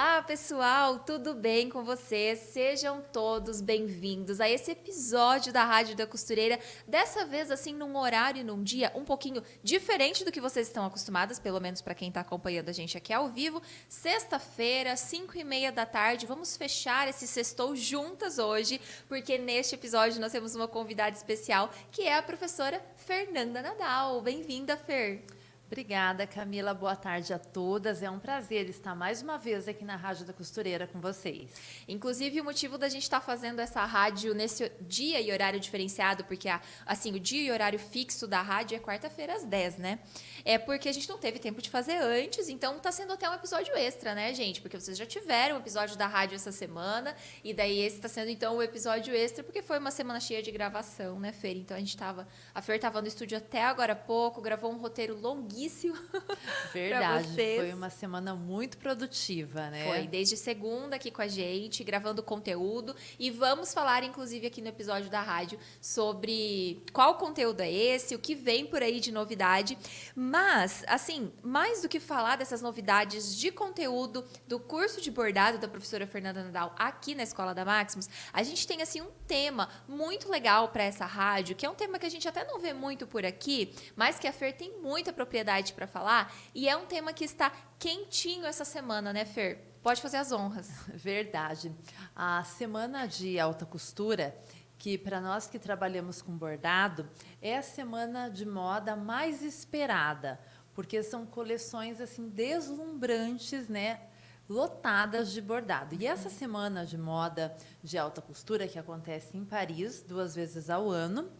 Olá, pessoal, tudo bem com vocês? Sejam todos bem-vindos a esse episódio da Rádio da Costureira. Dessa vez, assim, num horário e num dia um pouquinho diferente do que vocês estão acostumadas, pelo menos para quem está acompanhando a gente aqui ao vivo. Sexta-feira, 5 e meia da tarde, vamos fechar esse sextou juntas hoje, porque neste episódio nós temos uma convidada especial que é a professora Fernanda Nadal. Bem-vinda, Fer. Obrigada, Camila. Boa tarde a todas. É um prazer estar mais uma vez aqui na Rádio da Costureira com vocês. Inclusive, o motivo da gente estar fazendo essa rádio nesse dia e horário diferenciado, porque assim, o dia e horário fixo da rádio é quarta-feira às 10, né? É porque a gente não teve tempo de fazer antes, então está sendo até um episódio extra, né, gente? Porque vocês já tiveram um episódio da rádio essa semana, e daí esse está sendo então o episódio extra, porque foi uma semana cheia de gravação, né, Fer? Então a gente tava. A Fer estava no estúdio até agora há pouco, gravou um roteiro longuíssimo longuíssimo. Verdade. Foi uma semana muito produtiva, né? Foi, desde segunda aqui com a gente, gravando conteúdo. E vamos falar, inclusive, aqui no episódio da rádio, sobre qual conteúdo é esse, o que vem por aí de novidade. Mas, assim, mais do que falar dessas novidades de conteúdo do curso de bordado da professora Fernanda Nadal aqui na Escola da Maximus, a gente tem, assim, um tema muito legal para essa rádio, que é um tema que a gente até não vê muito por aqui, mas que a Fer tem muita propriedade propriedade para falar e é um tema que está quentinho essa semana, né, Fer? Pode fazer as honras. Verdade. A semana de alta costura, que para nós que trabalhamos com bordado, é a semana de moda mais esperada, porque são coleções assim deslumbrantes, né? lotadas de bordado. E essa semana de moda de alta costura que acontece em Paris duas vezes ao ano,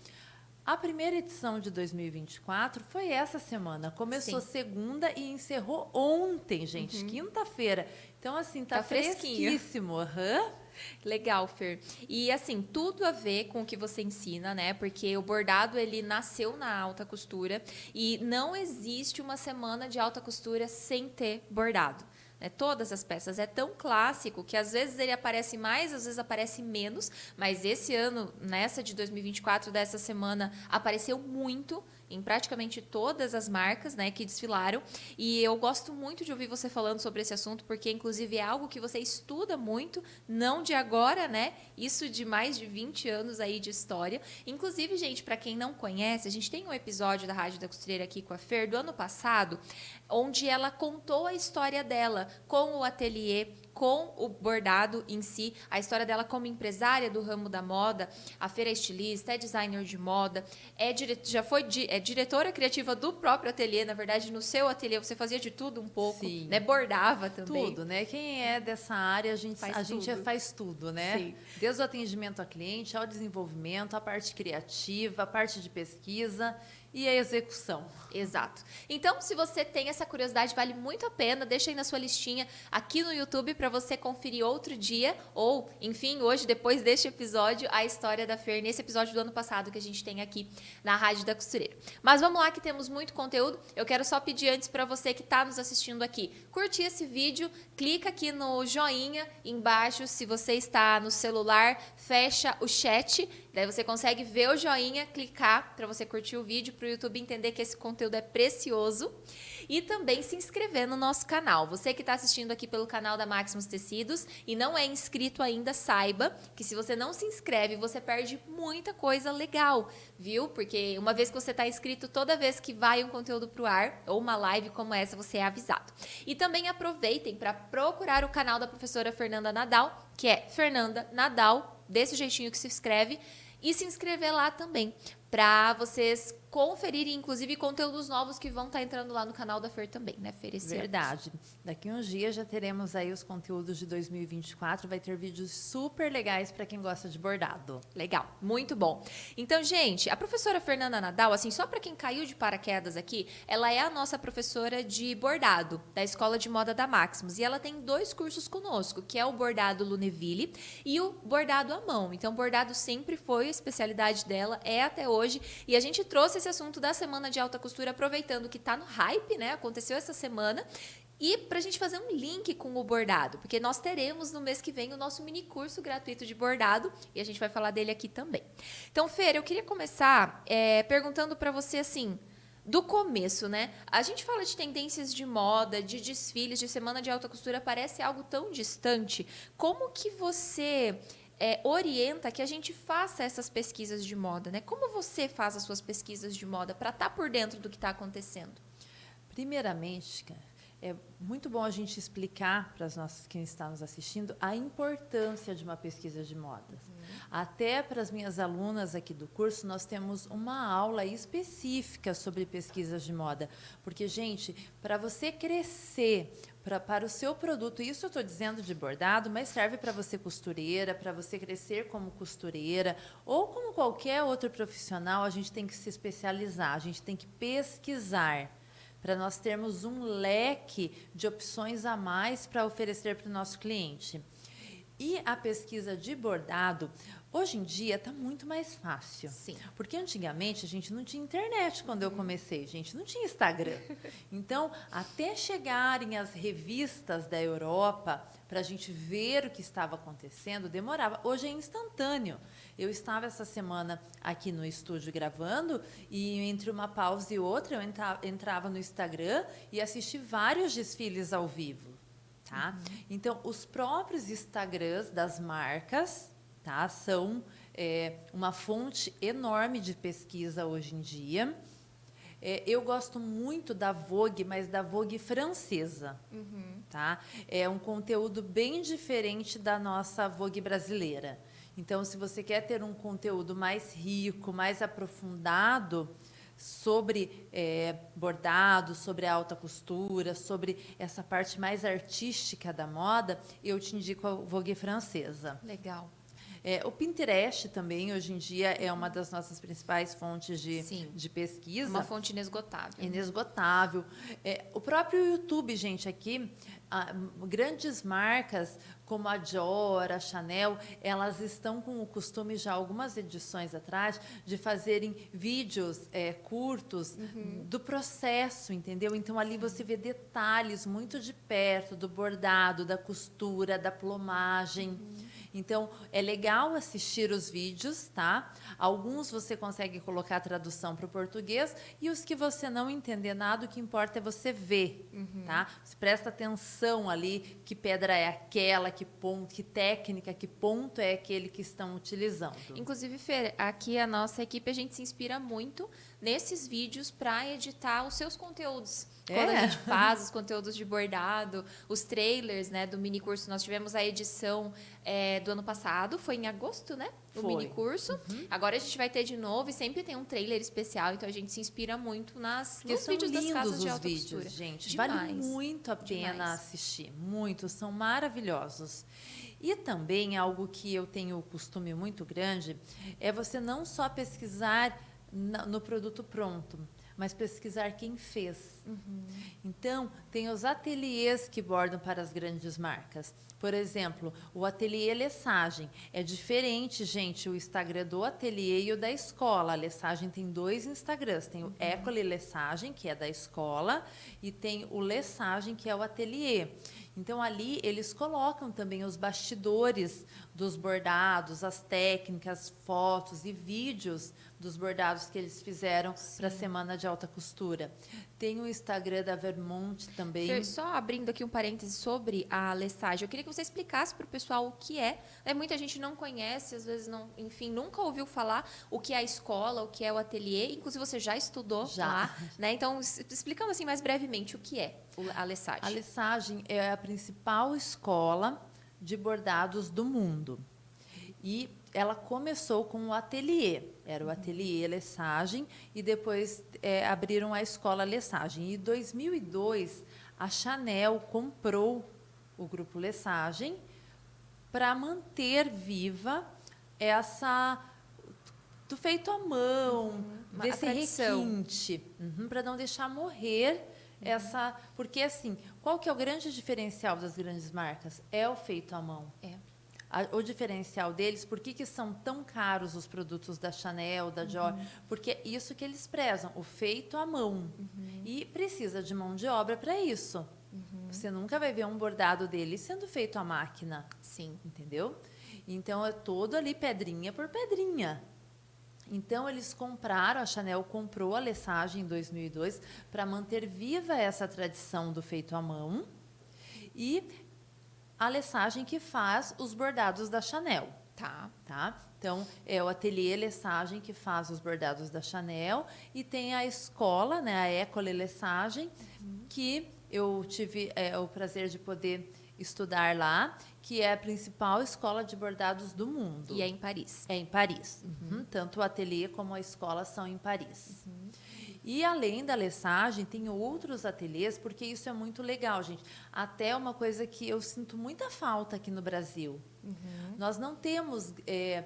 a primeira edição de 2024 foi essa semana. Começou Sim. segunda e encerrou ontem, gente, uhum. quinta-feira. Então, assim, tá, tá fresquíssimo. Uhum. Legal, Fer. E assim, tudo a ver com o que você ensina, né? Porque o bordado ele nasceu na alta costura e não existe uma semana de alta costura sem ter bordado né, todas as peças. É tão clássico que às vezes ele aparece mais, às vezes aparece menos, mas esse ano, nessa de 2024, dessa semana, apareceu muito em praticamente todas as marcas né, que desfilaram. E eu gosto muito de ouvir você falando sobre esse assunto, porque, inclusive, é algo que você estuda muito, não de agora, né? Isso de mais de 20 anos aí de história. Inclusive, gente, para quem não conhece, a gente tem um episódio da Rádio da Costureira aqui com a Fer do ano passado, onde ela contou a história dela com o ateliê com o bordado em si, a história dela como empresária do ramo da moda, a feira é estilista, é designer de moda, é dire... já foi di... é diretora criativa do próprio ateliê, na verdade, no seu ateliê você fazia de tudo um pouco, Sim. né? Bordava também. Tudo, né? Quem é dessa área, a gente faz a tudo. gente faz tudo, né? Sim. Desde o atendimento ao cliente, ao desenvolvimento, a parte criativa, a parte de pesquisa e a execução. Exato. Então, se você tem essa curiosidade, vale muito a pena. Deixa aí na sua listinha aqui no YouTube para você conferir outro dia ou, enfim, hoje depois deste episódio, a história da Fer nesse episódio do ano passado que a gente tem aqui na Rádio da Costureira. Mas vamos lá que temos muito conteúdo. Eu quero só pedir antes para você que está nos assistindo aqui, curtir esse vídeo, clica aqui no joinha embaixo se você está no celular, fecha o chat Daí você consegue ver o joinha, clicar para você curtir o vídeo, para o YouTube entender que esse conteúdo é precioso. E também se inscrever no nosso canal. Você que está assistindo aqui pelo canal da Maximus Tecidos e não é inscrito ainda, saiba que se você não se inscreve, você perde muita coisa legal, viu? Porque uma vez que você está inscrito, toda vez que vai um conteúdo para o ar ou uma live como essa, você é avisado. E também aproveitem para procurar o canal da professora Fernanda Nadal, que é Fernanda Nadal, desse jeitinho que se escreve e se inscrever lá também, para vocês conferirem, inclusive, conteúdos novos que vão estar tá entrando lá no canal da Fer também, né, Fer? Verdade. Daqui uns dias já teremos aí os conteúdos de 2024. Vai ter vídeos super legais para quem gosta de bordado. Legal, muito bom. Então, gente, a professora Fernanda Nadal, assim, só para quem caiu de paraquedas aqui, ela é a nossa professora de bordado da Escola de Moda da Maximus. E ela tem dois cursos conosco, que é o bordado Luneville e o bordado à mão. Então, bordado sempre foi a especialidade dela, é até hoje. E a gente trouxe esse assunto da semana de alta costura, aproveitando que está no hype, né? Aconteceu essa semana. E para a gente fazer um link com o bordado, porque nós teremos no mês que vem o nosso mini curso gratuito de bordado e a gente vai falar dele aqui também. Então, Fer, eu queria começar é, perguntando para você assim: do começo, né? A gente fala de tendências de moda, de desfiles, de semana de alta costura, parece algo tão distante. Como que você é, orienta que a gente faça essas pesquisas de moda, né? Como você faz as suas pesquisas de moda para estar tá por dentro do que está acontecendo? Primeiramente, é muito bom a gente explicar para as nossas quem está nos assistindo a importância de uma pesquisa de modas. Uhum. Até para as minhas alunas aqui do curso, nós temos uma aula específica sobre pesquisas de moda, porque gente, para você crescer pra, para o seu produto, isso eu estou dizendo de bordado, mas serve para você costureira, para você crescer como costureira ou como qualquer outro profissional, a gente tem que se especializar, a gente tem que pesquisar para nós termos um leque de opções a mais para oferecer para o nosso cliente. E a pesquisa de bordado, hoje em dia está muito mais fácil. Sim. Porque antigamente a gente não tinha internet quando eu comecei, gente, não tinha Instagram. Então, até chegarem as revistas da Europa para a gente ver o que estava acontecendo, demorava. Hoje é instantâneo. Eu estava essa semana aqui no estúdio gravando e entre uma pausa e outra eu entrava no Instagram e assisti vários desfiles ao vivo, tá? Uhum. Então, os próprios Instagrams das marcas, tá, são é, uma fonte enorme de pesquisa hoje em dia. É, eu gosto muito da Vogue, mas da Vogue francesa. Uhum. Tá? É um conteúdo bem diferente da nossa Vogue brasileira. Então, se você quer ter um conteúdo mais rico, mais aprofundado sobre é, bordado, sobre a alta costura, sobre essa parte mais artística da moda, eu te indico a Vogue francesa. Legal. É, o Pinterest também, hoje em dia, é uma das nossas principais fontes de, de pesquisa. Uma fonte inesgotável. Inesgotável. É, o próprio YouTube, gente, aqui, a, grandes marcas como a Dior, a Chanel, elas estão com o costume já algumas edições atrás de fazerem vídeos é, curtos uhum. do processo, entendeu? Então ali você vê detalhes muito de perto do bordado, da costura, da plomagem. Uhum. Então, é legal assistir os vídeos, tá? Alguns você consegue colocar a tradução para o português e os que você não entender nada, o que importa é você ver, uhum. tá? Você presta atenção ali que pedra é aquela, que ponto, que técnica, que ponto é aquele que estão utilizando. Inclusive, Fer, aqui a nossa equipe a gente se inspira muito nesses vídeos para editar os seus conteúdos. É. Quando a gente faz os conteúdos de bordado, os trailers né, do mini curso, nós tivemos a edição é, do ano passado, foi em agosto, né? O foi. mini curso. Uhum. Agora a gente vai ter de novo e sempre tem um trailer especial, então a gente se inspira muito nas, nos vídeos das casas de alta vídeos, costura. gente. Demais. Vale muito a pena Demais. assistir. Muito, são maravilhosos. E também algo que eu tenho o costume muito grande é você não só pesquisar no produto pronto, mas pesquisar quem fez. Uhum. Então, tem os ateliês que bordam para as grandes marcas. Por exemplo, o ateliê Lessagem. É diferente, gente, o Instagram do ateliê e o da escola. A Lessagem tem dois Instagrams. Tem o uhum. Ecole Lessagem, que é da escola, e tem o Lessagem, que é o ateliê. Então, ali eles colocam também os bastidores dos bordados, as técnicas, fotos e vídeos dos bordados que eles fizeram para a semana de alta costura. Tem o Instagram da Vermont também. Fer, só abrindo aqui um parêntese sobre a lessagem, eu queria que você explicasse para o pessoal o que é. é. Muita gente não conhece, às vezes não, enfim, nunca ouviu falar o que é a escola, o que é o ateliê. Inclusive você já estudou já. lá, né? Então explicando assim mais brevemente o que é a lessagem. A lessagem é a principal escola de bordados do mundo. E ela começou com o ateliê, era o ateliê Lessagem, e depois é, abriram a escola Lessagem. Em 2002, a Chanel comprou o grupo Lessagem para manter viva essa do feito à mão, uhum, desse requinte, uhum, para não deixar morrer. Essa, porque assim, qual que é o grande diferencial das grandes marcas? É o feito à mão. É a, o diferencial deles, por que, que são tão caros os produtos da Chanel, da Dior? Uhum. Porque é isso que eles prezam, o feito à mão. Uhum. E precisa de mão de obra para isso. Uhum. Você nunca vai ver um bordado dele sendo feito à máquina. Sim. Entendeu? Então é todo ali pedrinha por pedrinha. Então eles compraram, a Chanel comprou a Lesage em 2002 para manter viva essa tradição do feito à mão e a Lesage que faz os bordados da Chanel. Tá. Tá? Então, é o ateliê Lessagem que faz os bordados da Chanel e tem a escola, né, a École Lessagem, uhum. que eu tive é, o prazer de poder estudar lá, que é a principal escola de bordados do mundo. E é em Paris. É em Paris. Uhum. Tanto o ateliê como a escola são em Paris. Uhum. E além da lessagem, tem outros ateliês, porque isso é muito legal, gente. Até uma coisa que eu sinto muita falta aqui no Brasil. Uhum. Nós não temos é,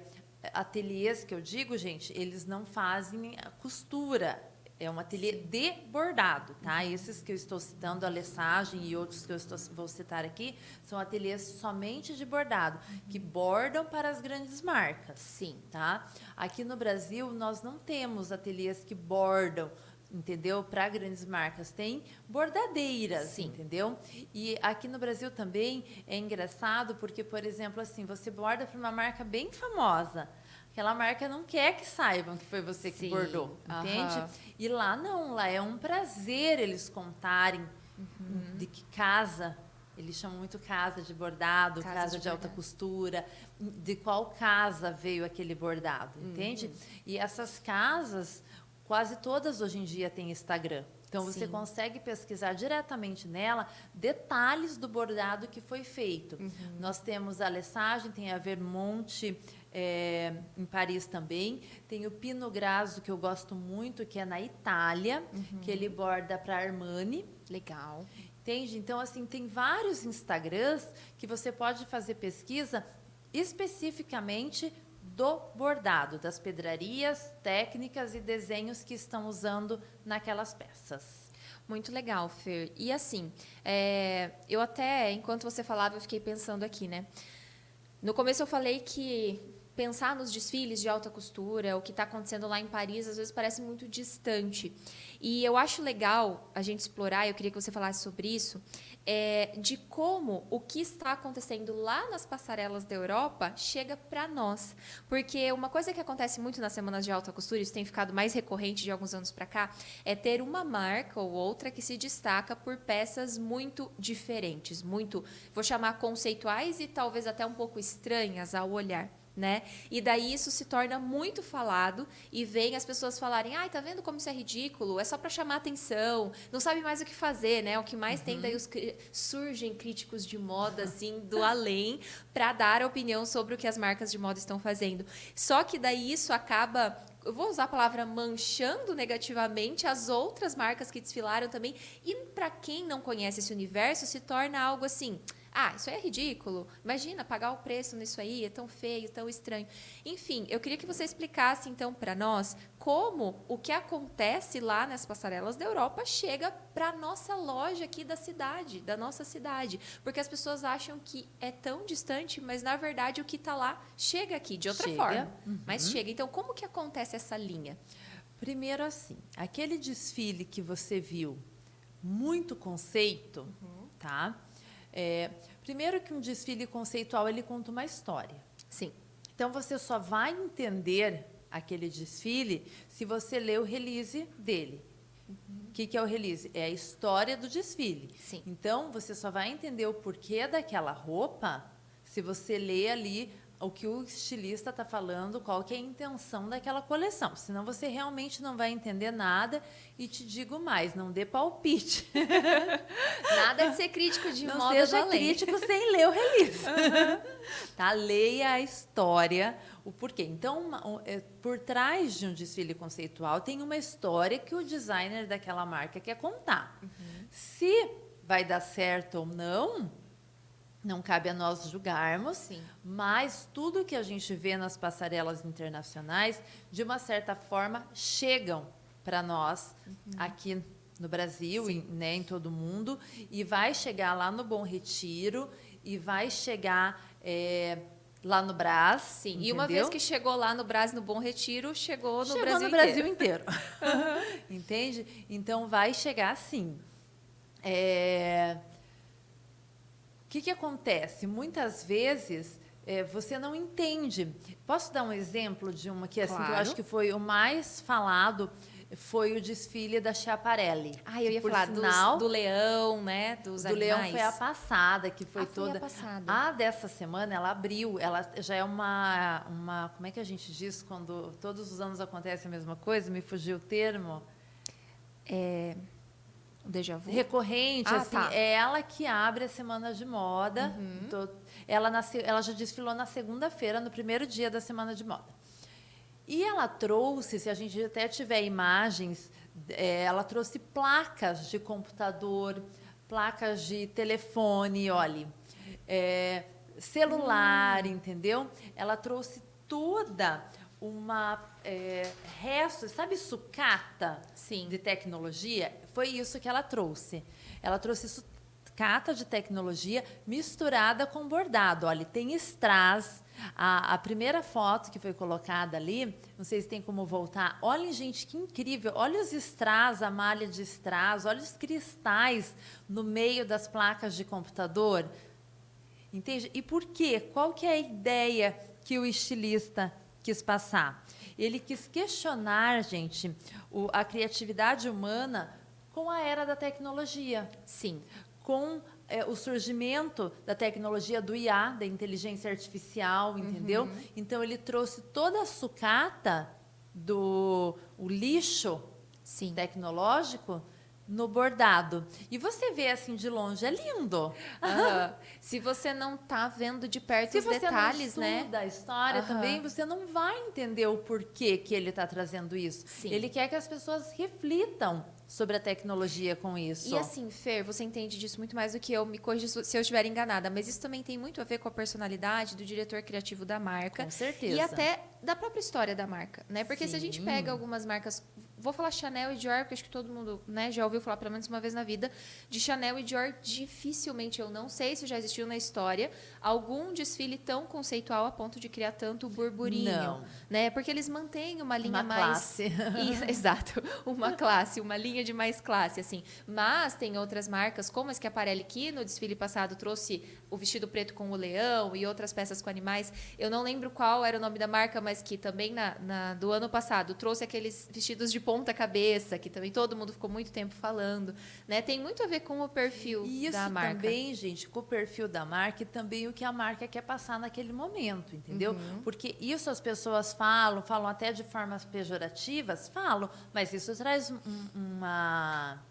ateliês que eu digo, gente, eles não fazem a costura. É um ateliê de bordado, tá? Esses que eu estou citando, a lessagem e outros que eu estou, vou citar aqui, são ateliês somente de bordado, que bordam para as grandes marcas. Sim. Tá? Aqui no Brasil, nós não temos ateliês que bordam entendeu? Para grandes marcas tem bordadeiras, Sim. entendeu? E aqui no Brasil também é engraçado porque, por exemplo, assim, você borda para uma marca bem famosa. Aquela marca não quer que saibam que foi você que Sim. bordou, entende? Uhum. E lá não, lá é um prazer eles contarem uhum. de que casa eles chamam muito casa de bordado, casa, casa de, de alta costura, de qual casa veio aquele bordado, entende? Uhum. E essas casas, quase todas hoje em dia têm Instagram. Então você Sim. consegue pesquisar diretamente nela detalhes do bordado que foi feito. Uhum. Nós temos a Lessagem, tem a Vermonte é, em Paris também. Tem o Pino Grasso, que eu gosto muito, que é na Itália, uhum. que ele borda para Armani. Legal. Entende? Então, assim, tem vários Instagrams que você pode fazer pesquisa especificamente do bordado, das pedrarias, técnicas e desenhos que estão usando naquelas peças. Muito legal, Fer. E assim, é, eu até, enquanto você falava, eu fiquei pensando aqui, né? No começo eu falei que pensar nos desfiles de alta costura, o que está acontecendo lá em Paris, às vezes parece muito distante. E eu acho legal a gente explorar, eu queria que você falasse sobre isso, é, de como o que está acontecendo lá nas passarelas da Europa chega para nós. Porque uma coisa que acontece muito nas semanas de alta costura, isso tem ficado mais recorrente de alguns anos para cá, é ter uma marca ou outra que se destaca por peças muito diferentes, muito, vou chamar conceituais e talvez até um pouco estranhas ao olhar né? E daí isso se torna muito falado e vem as pessoas falarem: "Ai, tá vendo como isso é ridículo? É só para chamar atenção, não sabe mais o que fazer", né? O que mais uhum. tem daí os, surgem críticos de moda assim do além para dar opinião sobre o que as marcas de moda estão fazendo. Só que daí isso acaba eu vou usar a palavra manchando negativamente as outras marcas que desfilaram também. E para quem não conhece esse universo, se torna algo assim: ah, isso aí é ridículo. Imagina pagar o preço nisso aí, é tão feio, tão estranho. Enfim, eu queria que você explicasse então para nós como o que acontece lá nas passarelas da Europa chega para nossa loja aqui da cidade, da nossa cidade, porque as pessoas acham que é tão distante, mas na verdade o que está lá chega aqui de outra chega. forma, uhum. mas chega. Então, como que acontece essa linha? Primeiro assim, aquele desfile que você viu, muito conceito, uhum. tá? É, primeiro que um desfile conceitual ele conta uma história. Sim. Então você só vai entender aquele desfile se você ler o release dele. O uhum. que, que é o release? É a história do desfile. Sim. Então você só vai entender o porquê daquela roupa se você ler ali o que o estilista está falando, qual que é a intenção daquela coleção. Senão você realmente não vai entender nada. E te digo mais, não dê palpite. Nada de ser crítico de não moda seja crítico sem ler o release. Uhum. Tá? Leia a história, o porquê. Então, é, por trás de um desfile conceitual tem uma história que o designer daquela marca quer contar. Uhum. Se vai dar certo ou não, não cabe a nós julgarmos, Sim. mas tudo que a gente vê nas passarelas internacionais, de uma certa forma, chegam para nós uhum. aqui no Brasil, e, né, em todo mundo, e vai chegar lá no Bom Retiro, e vai chegar é, lá no Brás. Sim, entendeu? e uma vez que chegou lá no Brás, no Bom Retiro, chegou no chegou Brasil no Brasil inteiro. uhum. Entende? Então, vai chegar sim. É que, que acontece? Muitas vezes é, você não entende. Posso dar um exemplo de uma que, assim, que eu Claro. acho que foi o mais falado, foi o desfile da Chiaparelli. Ah, eu ia falar dos- sinal, do leão, né? Dos do animais. Leão foi a passada, que foi Ah, foi a toda. passada. A dessa semana, ela abriu, ela já é uma, uma. Como é que a gente diz quando todos os anos acontece a mesma coisa? Me fugiu o termo. O déjà vu. Recorrente, Ah, assim, tá. é ela que abre a semana de moda. Uhum. Ela, nasceu, ela já desfilou na segunda-feira, no primeiro dia da semana de moda. E ela trouxe, se a gente até tiver imagens, é, ela trouxe placas de computador, placas de telefone, olhe, é, celular, entendeu? Ela trouxe toda uma é, resto, sabe sucata Sim. de tecnologia? Foi isso que ela trouxe. Ela trouxe sucata de tecnologia misturada com bordado. Olha, tem strass. A, a primeira foto que foi colocada ali, não sei se tem como voltar. Olhem, gente, que incrível. Olha os strass, a malha de strass, olha os cristais no meio das placas de computador. Entende? E por quê? Qual que é a ideia que o estilista quis passar? Ele quis questionar, gente, o- a criatividade humana com a era da tecnologia, Sim. com é, o surgimento da tecnologia do IA, da inteligência artificial, entendeu? Então ele trouxe toda a sucata do o lixo Sim. tecnológico no bordado. E você vê assim de longe, é lindo. Aham. Se você não tá vendo de perto Se os detalhes, né? estuda a história Aham. também, você não vai entender o porquê que ele está trazendo isso. Sim. Ele quer que as pessoas reflitam sobre a tecnologia com isso. E assim, Fer, você entende disso muito mais do que eu, me corrija se eu estiver enganada, mas isso também tem muito a ver com a personalidade do diretor criativo da marca com certeza. e até da própria história da marca, né? Porque se a gente Sim. pega algumas marcas, vou falar Chanel e Dior, porque acho que todo mundo, né, já ouviu falar pelo menos uma vez na vida, de Chanel e Dior, dificilmente eu não sei se já existiu na história algum desfile tão conceitual a ponto de criar tanto burburinho, Não. né? Porque eles mantêm uma linha Uma mais classe. Exato, uma classe, uma linha de mais classe, assim. Mas tem outras marcas, como a Schiaparelli, que no desfile passado trouxe o vestido preto com o leão e outras peças com animais. Eu não lembro qual era o nome da marca, mas que também na, na- do ano passado trouxe aqueles vestidos de ponta cabeça, que também todo mundo ficou muito tempo falando, né? Tem muito a ver com o perfil isso da marca. também, gente, com o perfil da marca e também o que a marca quer passar naquele momento, entendeu? Uhum. Porque isso as pessoas falam, falam até de formas pejorativas, falam, mas isso traz um- uma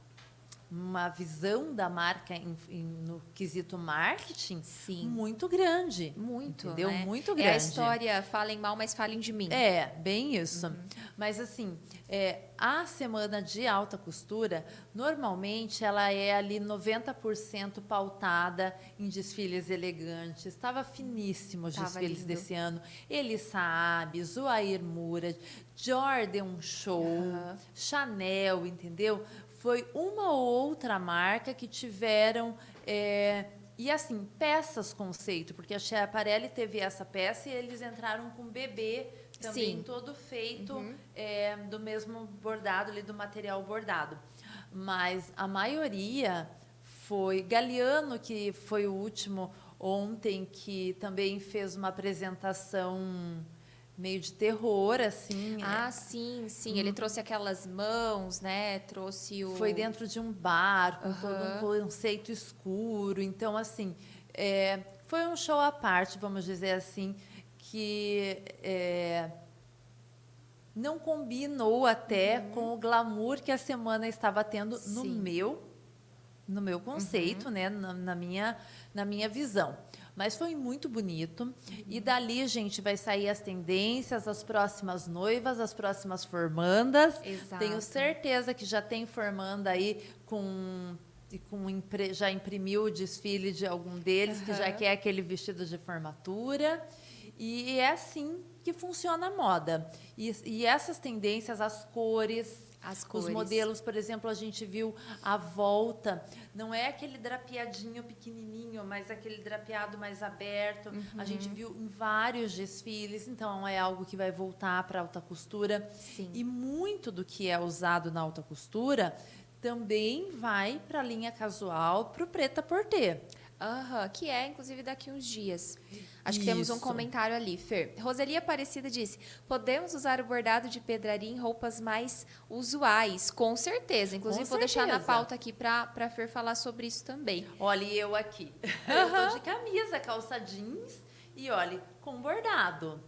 uma visão da marca em- em- no quesito marketing Sim. muito grande. Muito, Entendeu? né? Muito É grande. a história, falem mal, mas falem de mim. É, bem isso. Uhum. Mas assim, é, a semana de alta costura, normalmente ela é ali 90% pautada em desfiles elegantes. Estava finíssimo os Tava desfiles lindo. desse ano. Ele sabe, Zuair Mura, Jordan Show, Aham. Chanel, entendeu? Foi uma ou outra marca que tiveram. é, e assim, peças conceito, porque a Schiaparelli teve essa peça e eles entraram com bebê também Sim. todo feito Uhum. é, do mesmo bordado, ali do material bordado. Mas a maioria foi Galeano, que foi o último ontem, que também fez uma apresentação meio de terror, assim. Ah, sim, sim. Ele trouxe aquelas mãos, né? Trouxe o. Foi dentro de um bar, com todo um conceito escuro. Então, assim, é, foi um show à parte, vamos dizer assim, que é, não combinou até com o glamour que a semana estava tendo no Uhum. Sim. Uhum. meu, no meu conceito, né, na, na minha, na minha visão. Mas foi muito bonito. E Uhum. dali, gente, vai sair as tendências, as próximas noivas, as próximas formandas. Exato. Tenho certeza que já tem formanda aí com, e com impre- já imprimiu o desfile de algum deles, que já quer aquele vestido de formatura. E é assim que funciona a moda. E, e essas tendências, As cores. Os modelos, por exemplo, a gente viu a volta. Não é aquele drapeadinho pequenininho, mas aquele drapeado mais aberto. A gente Uhum. viu em vários desfiles. Então, é algo que vai voltar para alta costura. Sim. E muito do que é usado na alta costura também vai para a linha casual, para o preta porter. Aham, que é, inclusive, daqui uns dias. Acho que temos um Isso. comentário ali, Fer. Roseli Aparecida disse: podemos usar o bordado de pedraria em roupas mais usuais, com certeza. Inclusive, Com vou deixar na certeza. pauta aqui para a Fer falar sobre isso também. Olha, e eu aqui. Eu tô de camisa, calça jeans e olha, com bordado.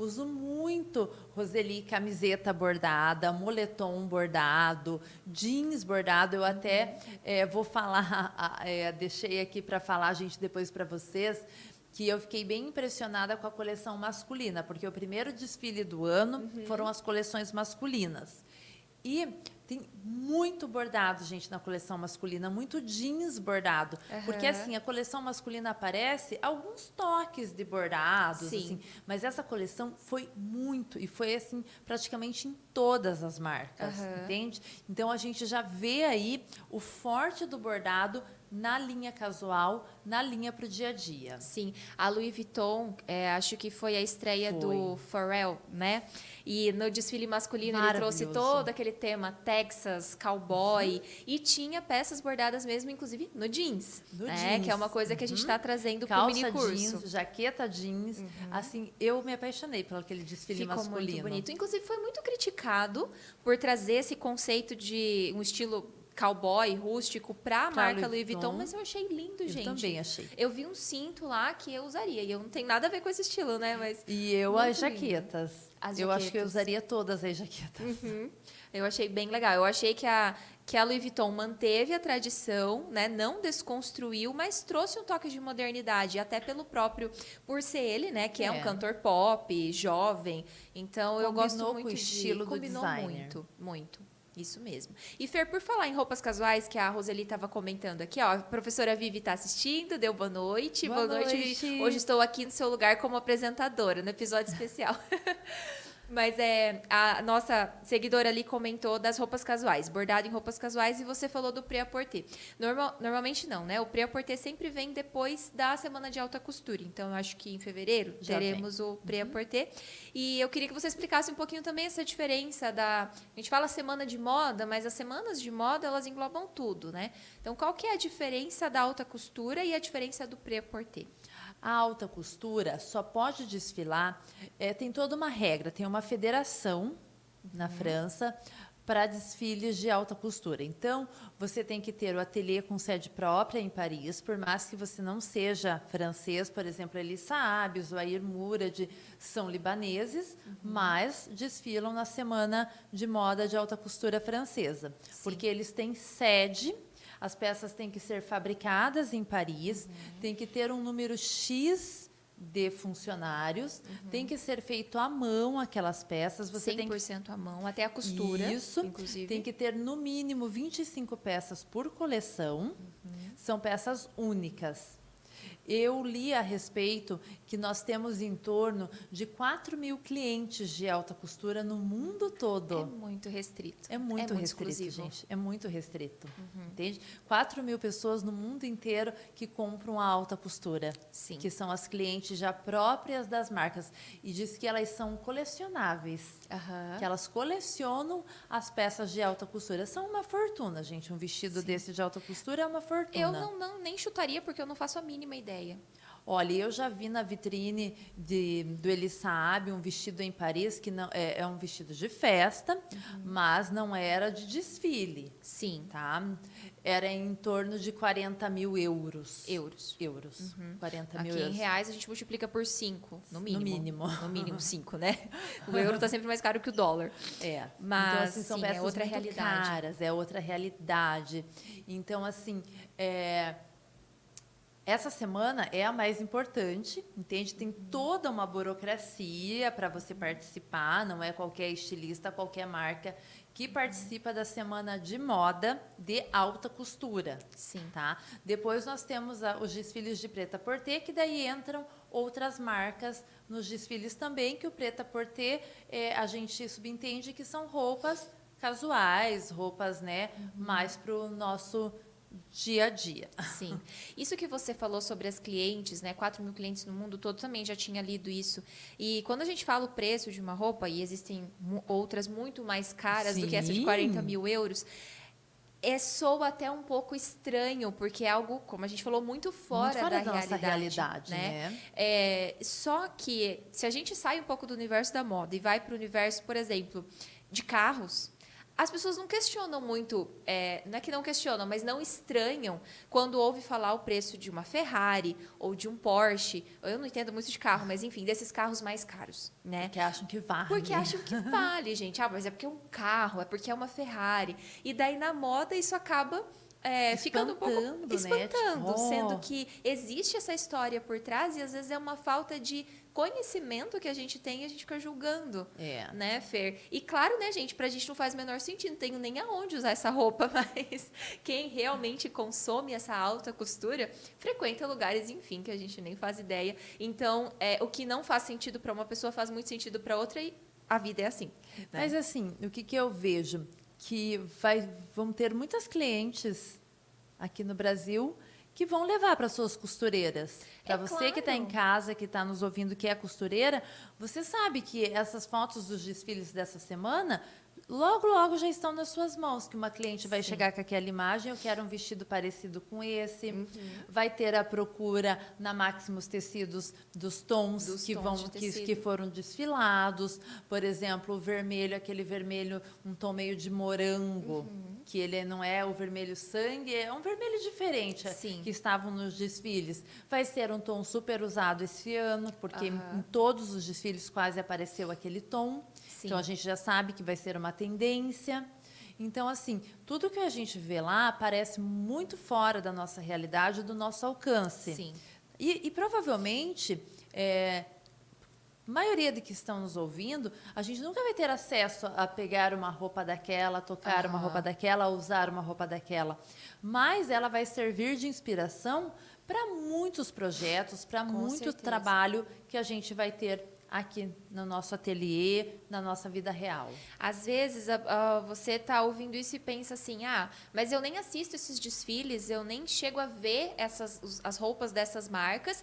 Uso muito Roseli camiseta bordada, moletom bordado, jeans bordado. Eu até eh, vou falar, eh, deixei aqui para falar, gente, depois para vocês, que eu fiquei bem impressionada com a coleção masculina, porque o primeiro desfile do ano foram as coleções masculinas. E tem muito bordado, gente, na coleção masculina, muito jeans bordado. Porque, Aham. assim, a coleção masculina aparece alguns toques de bordados, Sim. assim, mas essa coleção foi muito, e foi, assim, praticamente em todas as marcas, Aham. entende? Então, a gente já vê aí o forte do bordado na linha casual, na linha para o dia a dia. Sim, a Louis Vuitton, é, acho que foi a estreia Foi. do Pharrell, né? E no desfile masculino ele trouxe todo aquele tema Texas, cowboy, e tinha peças bordadas mesmo, inclusive no jeans, No né? jeans. Que é uma coisa que a gente Uhum. está trazendo para o mini curso. jeans, jaqueta jeans. Assim, eu me apaixonei por aquele desfile Ficou masculino. muito bonito. Inclusive, foi muito criticado por trazer esse conceito de um estilo cowboy, rústico, para a marca Louis Vuitton, Vuitton. mas eu achei lindo, Eu gente. também achei. Eu vi um cinto lá que eu usaria, e eu não tenho nada a ver com esse estilo, né? Mas E eu as jaquetas. As eu acho que eu jaquetas. usaria todas as jaquetas. Uhum. Eu achei bem legal. Eu achei que a, que a Louis Vuitton manteve a tradição, né? não desconstruiu, mas trouxe um toque de modernidade, até pelo próprio, por ser ele, né? Que é, um É. cantor pop, jovem. Então eu Combinou gosto com muito o de- estilo do combinou designer. muito, muito. Isso mesmo. E Fer, por falar em roupas casuais, que a Roseli estava comentando aqui, ó, a professora Vivi está assistindo, deu boa noite. Boa noite. noite. Vivi. Hoje estou aqui no seu lugar como apresentadora, no episódio especial. Mas é, a nossa seguidora ali comentou das roupas casuais, bordado em roupas casuais, e você falou do pré-à-porter. Normal, normalmente não, né? O pré-à-porter sempre vem depois da semana de alta costura. Então, eu acho que em fevereiro Já teremos o pré-à-porter. E eu queria que você explicasse um pouquinho também essa diferença da... A gente fala semana de moda, mas as semanas de moda, elas englobam tudo, né? Então, qual que é a diferença da alta costura e a diferença do pré-à-porter? A alta costura só pode desfilar, é, tem toda uma regra, tem uma federação na França para desfiles de alta costura. Então, você tem que ter o ateliê com sede própria em Paris, por mais que você não seja francês, por exemplo, Elissa Abes, o Air Murad, são libaneses, mas desfilam na semana de moda de alta costura francesa, porque eles têm sede as peças têm que ser fabricadas em Paris, tem que ter um número X de funcionários, tem que ser feito à mão aquelas peças, você tem que 100% à mão, até a costura, isso, inclusive. tem que ter no mínimo 25 peças por coleção. Uhum. São peças únicas. Eu li a respeito que nós temos em torno de 4 mil clientes de alta costura no mundo todo. É muito restrito. É muito, restrito, exclusivo. Uhum. gente. É muito restrito. Entende? 4 mil pessoas no mundo inteiro que compram a alta costura. Sim. Que são as clientes já próprias das marcas. E diz que elas são colecionáveis. Aham. Que elas colecionam as peças de alta costura. São uma fortuna, gente. Um vestido desse de alta costura é uma fortuna. Eu não, não nem chutaria porque eu não faço a mínima ideia. Olha, eu já vi na vitrine de, do Elissaab um vestido em Paris que não é, é um vestido de festa, Uhum. mas não era de desfile, Sim, tá? Era em torno de 40 mil euros. euros. Euros. 40 Aqui mil em euros. reais a gente multiplica por 5, no mínimo. mínimo. No mínimo 5, né? O euro tá sempre mais caro que o dólar. É. Mas, então, assim, são sim, é outra realidade. caras, é outra realidade. Então, assim, é, essa semana é a mais importante, entende? Tem toda uma burocracia para você participar, não é qualquer estilista, qualquer marca que participa da semana de moda de alta costura. Sim. Tá? Depois nós temos a- os desfiles de preta porter, que daí entram outras marcas nos desfiles também, que o preta porter é, a gente subentende que são roupas casuais, roupas né, mais para o nosso dia a dia. Sim. Isso que você falou sobre as clientes, né? 4 mil clientes no mundo todo, também já tinha lido isso. E quando a gente fala o preço de uma roupa, e existem outras muito mais caras do que essa de Sim. 40 mil euros, é soa até um pouco estranho, porque é algo, como a gente falou, muito fora, Muito fora da, da nossa realidade, realidade, né? né? É, só que se a gente sai um pouco do universo da moda e vai para o universo, por exemplo, de carros, as pessoas não questionam muito, é, não é que não questionam, mas não estranham quando ouve falar o preço de uma Ferrari ou de um Porsche. Eu não entendo muito de carro, mas enfim, desses carros mais caros, né? Que acham que vale. Porque acham que vale, gente. Ah, mas é porque é um carro, é porque é uma Ferrari. E daí na moda isso acaba é, ficando um pouco Espantando, né? Tipo, sendo que existe essa história por trás e às vezes é uma falta de conhecimento que a gente tem a gente fica julgando. É. Né, Fer? E claro, né, gente, pra gente não faz o menor sentido, não tenho nem aonde usar essa roupa, mas quem realmente consome essa alta costura frequenta lugares, enfim, que a gente nem faz ideia. Então, é, o que não faz sentido para uma pessoa faz muito sentido para outra e a vida é assim. né? Mas assim, o que, que eu vejo? Que vai, vão ter muitas clientes aqui no Brasil que vão levar para suas costureiras. Para É você que está em claro. casa, que está nos ouvindo, que é costureira, você sabe que essas fotos dos desfiles dessa semana logo, logo já estão nas suas mãos. Que uma cliente vai Sim. chegar com aquela imagem, eu quero um vestido parecido com esse. Uhum. Vai ter a procura na Maximus Tecidos dos tons Dos que tons vão que, que foram desfilados. Por exemplo, o vermelho, aquele vermelho, um tom meio de morango, Uhum. que ele não é o vermelho sangue, é um vermelho diferente Sim. que estavam nos desfiles. Vai ser um tom super usado esse ano, porque Aham. em todos os desfiles quase apareceu aquele tom. Sim. Então a gente já sabe que vai ser uma tendência. Então, assim, tudo que a gente vê lá parece muito fora da nossa realidade, do nosso alcance. Sim. E, e provavelmente, é, a maioria de que estão nos ouvindo, a gente nunca vai ter acesso a pegar uma roupa daquela, tocar uma Aham. roupa daquela, usar uma roupa daquela. Mas ela vai servir de inspiração para muitos projetos, para muito certeza. trabalho que a gente vai ter aqui no nosso ateliê, na nossa vida real. Às vezes você tá ouvindo isso e pensa assim, ah, mas eu nem assisto esses desfiles, eu nem chego a ver essas, as roupas dessas marcas.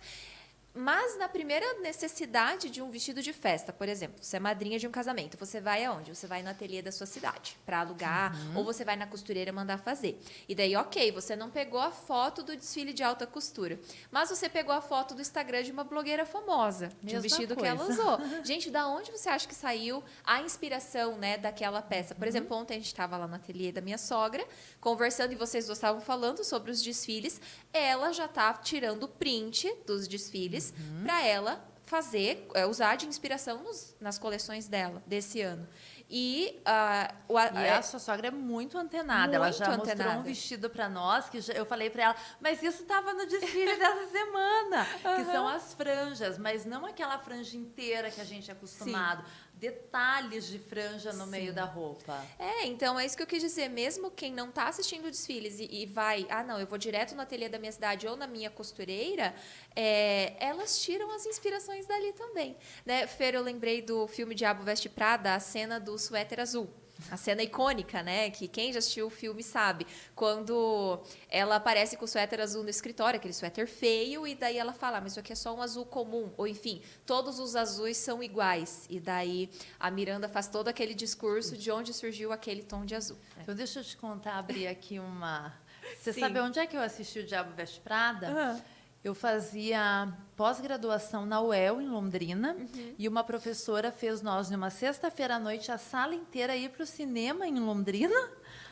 Mas na primeira necessidade de um vestido de festa, por exemplo, você é madrinha de um casamento, você vai aonde? Você vai no ateliê da sua cidade para alugar, Uhum. ou você vai na costureira mandar fazer. E daí, ok, você não pegou a foto do desfile de alta costura, mas você pegou a foto do Instagram de uma blogueira famosa, de um Mesma vestido que ela coisa. usou. Gente, da onde você acha que saiu a inspiração, né, daquela peça? Uhum. Por exemplo, ontem a gente estava lá no ateliê da minha sogra, conversando e vocês estavam falando sobre os desfiles. Ela já tá tirando print dos desfiles Uhum. para ela fazer, é, usar de inspiração nos- nas coleções dela desse ano. E, ah, o, a- E é- a sua sogra é muito antenada. ela Muito já mostrou antenada. um vestido para nós que já- eu falei para ela, mas isso estava no desfile dessa semana, que são as franjas, mas não aquela franja inteira que a gente é acostumado. Detalhes de franja no Sim. meio da roupa. É, então é isso que eu quis dizer. Mesmo quem não está assistindo desfiles e, e vai, ah, não, eu vou direto no ateliê da minha cidade ou na minha costureira, é, elas tiram as inspirações dali também. Né? Fer, eu lembrei do filme Diabo Veste Prada, a cena do suéter azul. A cena icônica, né? Que quem já assistiu o filme sabe. Quando ela aparece com o suéter azul no escritório, aquele suéter feio, e daí ela fala, "Ah, mas isso aqui é só um azul comum. Ou enfim, todos os azuis são iguais. E daí a Miranda faz todo aquele discurso de onde surgiu aquele tom de azul. né? Então deixa eu te contar, abrir aqui uma. Você Sim. sabe onde é que eu assisti o Diabo Veste Prada? Aham. Eu fazia pós-graduação na UEL, em Londrina, Uhum. e uma professora fez nós, numa sexta-feira à noite, a sala inteira ir para o cinema em Londrina,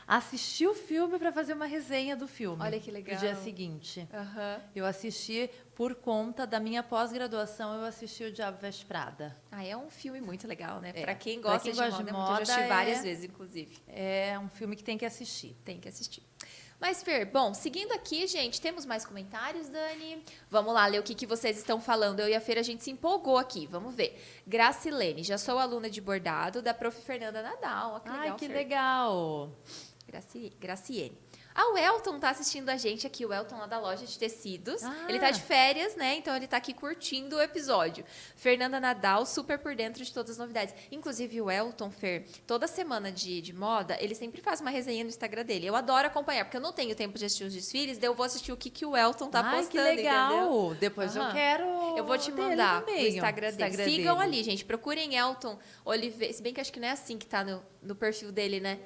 assistir o filme para fazer uma resenha do filme. Olha que legal. No dia seguinte. Aham. Eu assisti, por conta da minha pós-graduação, eu assisti o Diabo Veste Prada. Ah, é um filme muito legal, né? É. Pra quem Pra gosta quem de, gosta moda, de é muito- eu já assisti moda, várias é- vezes, inclusive. É um filme que tem que assistir. Tem que assistir. Mas, Fer, bom, seguindo aqui, gente, temos mais comentários, Dani? Vamos lá, ler o que, que vocês estão falando. Eu e a Fer, a gente se empolgou aqui. Vamos ver. Gracilene, já sou aluna de bordado da prof. Fernanda Nadal. Ó, que legal, Ai, que Fer. legal! Graci... Graciene. Ah, o Elton tá assistindo a gente aqui, o Elton lá da loja de tecidos. Ah. Ele tá de férias, né? Então ele tá aqui curtindo o episódio. Fernanda Nadal, super por dentro de todas as novidades. Inclusive o Elton, Fer, toda semana de, de moda, ele sempre faz uma resenha no Instagram dele. Eu adoro acompanhar, porque eu não tenho tempo de assistir os desfiles, daí eu vou assistir o que, que o Elton tá Ai, postando, que legal! entendeu? Depois eu quero. Eu vou te mandar o Instagram dele. Instagram Sigam dele. ali, gente. Procurem Elton Oliveira. Se bem que acho que não é assim que tá no, no perfil dele, né?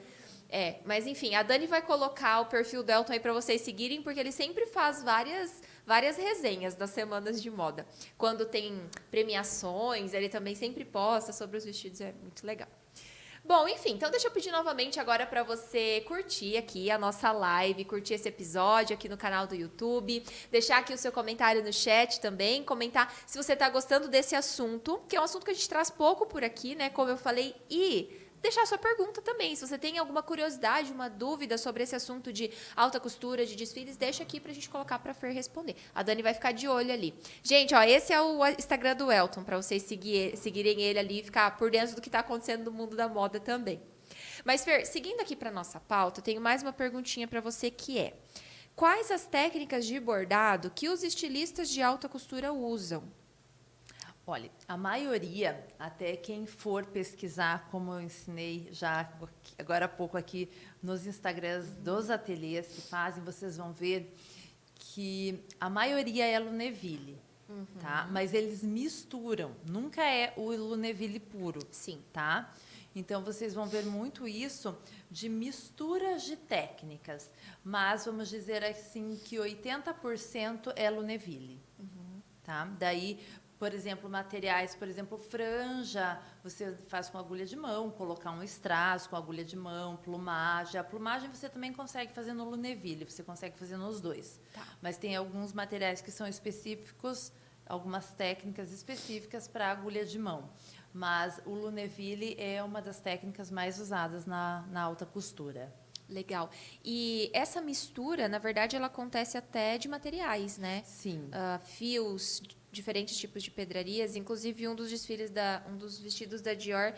É, mas enfim, a Dani vai colocar o perfil do Elton aí para vocês seguirem, porque ele sempre faz várias, várias resenhas das semanas de moda. Quando tem premiações, ele também sempre posta sobre os vestidos, é muito legal. Bom, enfim, então deixa eu pedir novamente agora para você curtir aqui a nossa live, curtir esse episódio aqui no canal do YouTube, deixar aqui o seu comentário no chat também, comentar se você está gostando desse assunto, que é um assunto que a gente traz pouco por aqui, né? Como eu falei, e deixar sua pergunta também. Se você tem alguma curiosidade, uma dúvida sobre esse assunto de alta costura, de desfiles, deixa aqui pra gente colocar pra Fer responder. A Dani vai ficar de olho ali. Gente, ó, esse é o Instagram do Elton, para vocês seguir, seguirem ele ali e ficar por dentro do que tá acontecendo no mundo da moda também. Mas, Fer, seguindo aqui para nossa pauta, tenho mais uma perguntinha para você que é: quais as técnicas de bordado que os estilistas de alta costura usam? Olha, a maioria, até quem for pesquisar, como eu ensinei já agora há pouco aqui nos Instagrams dos ateliês que fazem, vocês vão ver que a maioria é Luneville. Uhum. Tá? Mas eles misturam, nunca é o Luneville puro. Sim. Tá? Então vocês vão ver muito isso de misturas de técnicas, mas vamos dizer assim que 80% é Luneville. Uhum. Tá? Daí por exemplo, materiais, por exemplo, franja, você faz com agulha de mão, colocar um strass com agulha de mão, plumagem. A plumagem você também consegue fazer no Luneville, você consegue fazer nos dois. Tá. Mas tem alguns materiais que são específicos, algumas técnicas específicas para agulha de mão. Mas o Luneville é uma das técnicas mais usadas na, na alta costura. Legal. E essa mistura, na verdade, ela acontece até de materiais, né? Sim. Uh, fios, diferentes tipos de pedrarias, inclusive um dos desfiles da um dos vestidos da Dior,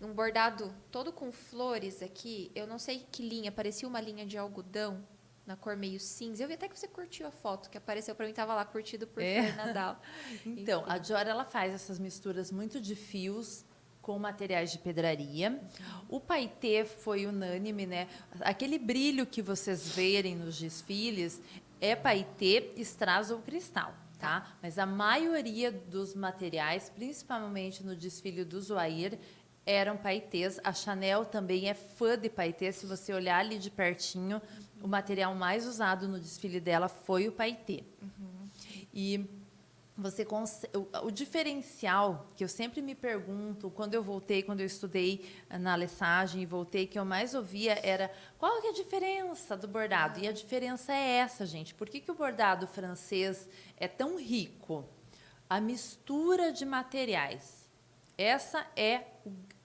um bordado todo com flores aqui, eu não sei que linha, parecia uma linha de algodão na cor meio cinza. Eu vi até que você curtiu a foto que apareceu para mim, estava lá curtido por é. Nadal. então, Enfim. a Dior ela faz essas misturas muito de fios com materiais de pedraria. O paetê foi unânime, né? Aquele brilho que vocês verem nos desfiles é paetê, strass ou cristal tá? Mas a maioria dos materiais, principalmente no desfile do Zoair, eram paetês. A Chanel também é fã de paetê. Se você olhar ali de pertinho, o material mais usado no desfile dela foi o paetê. Uhum. E você o, o, diferencial que eu sempre me pergunto quando eu voltei, quando eu estudei na Alessagem e voltei, que eu mais ouvia era qual é a diferença do bordado? E a diferença é essa, gente. Por que, que o bordado francês é tão rico? A mistura de materiais. Essa é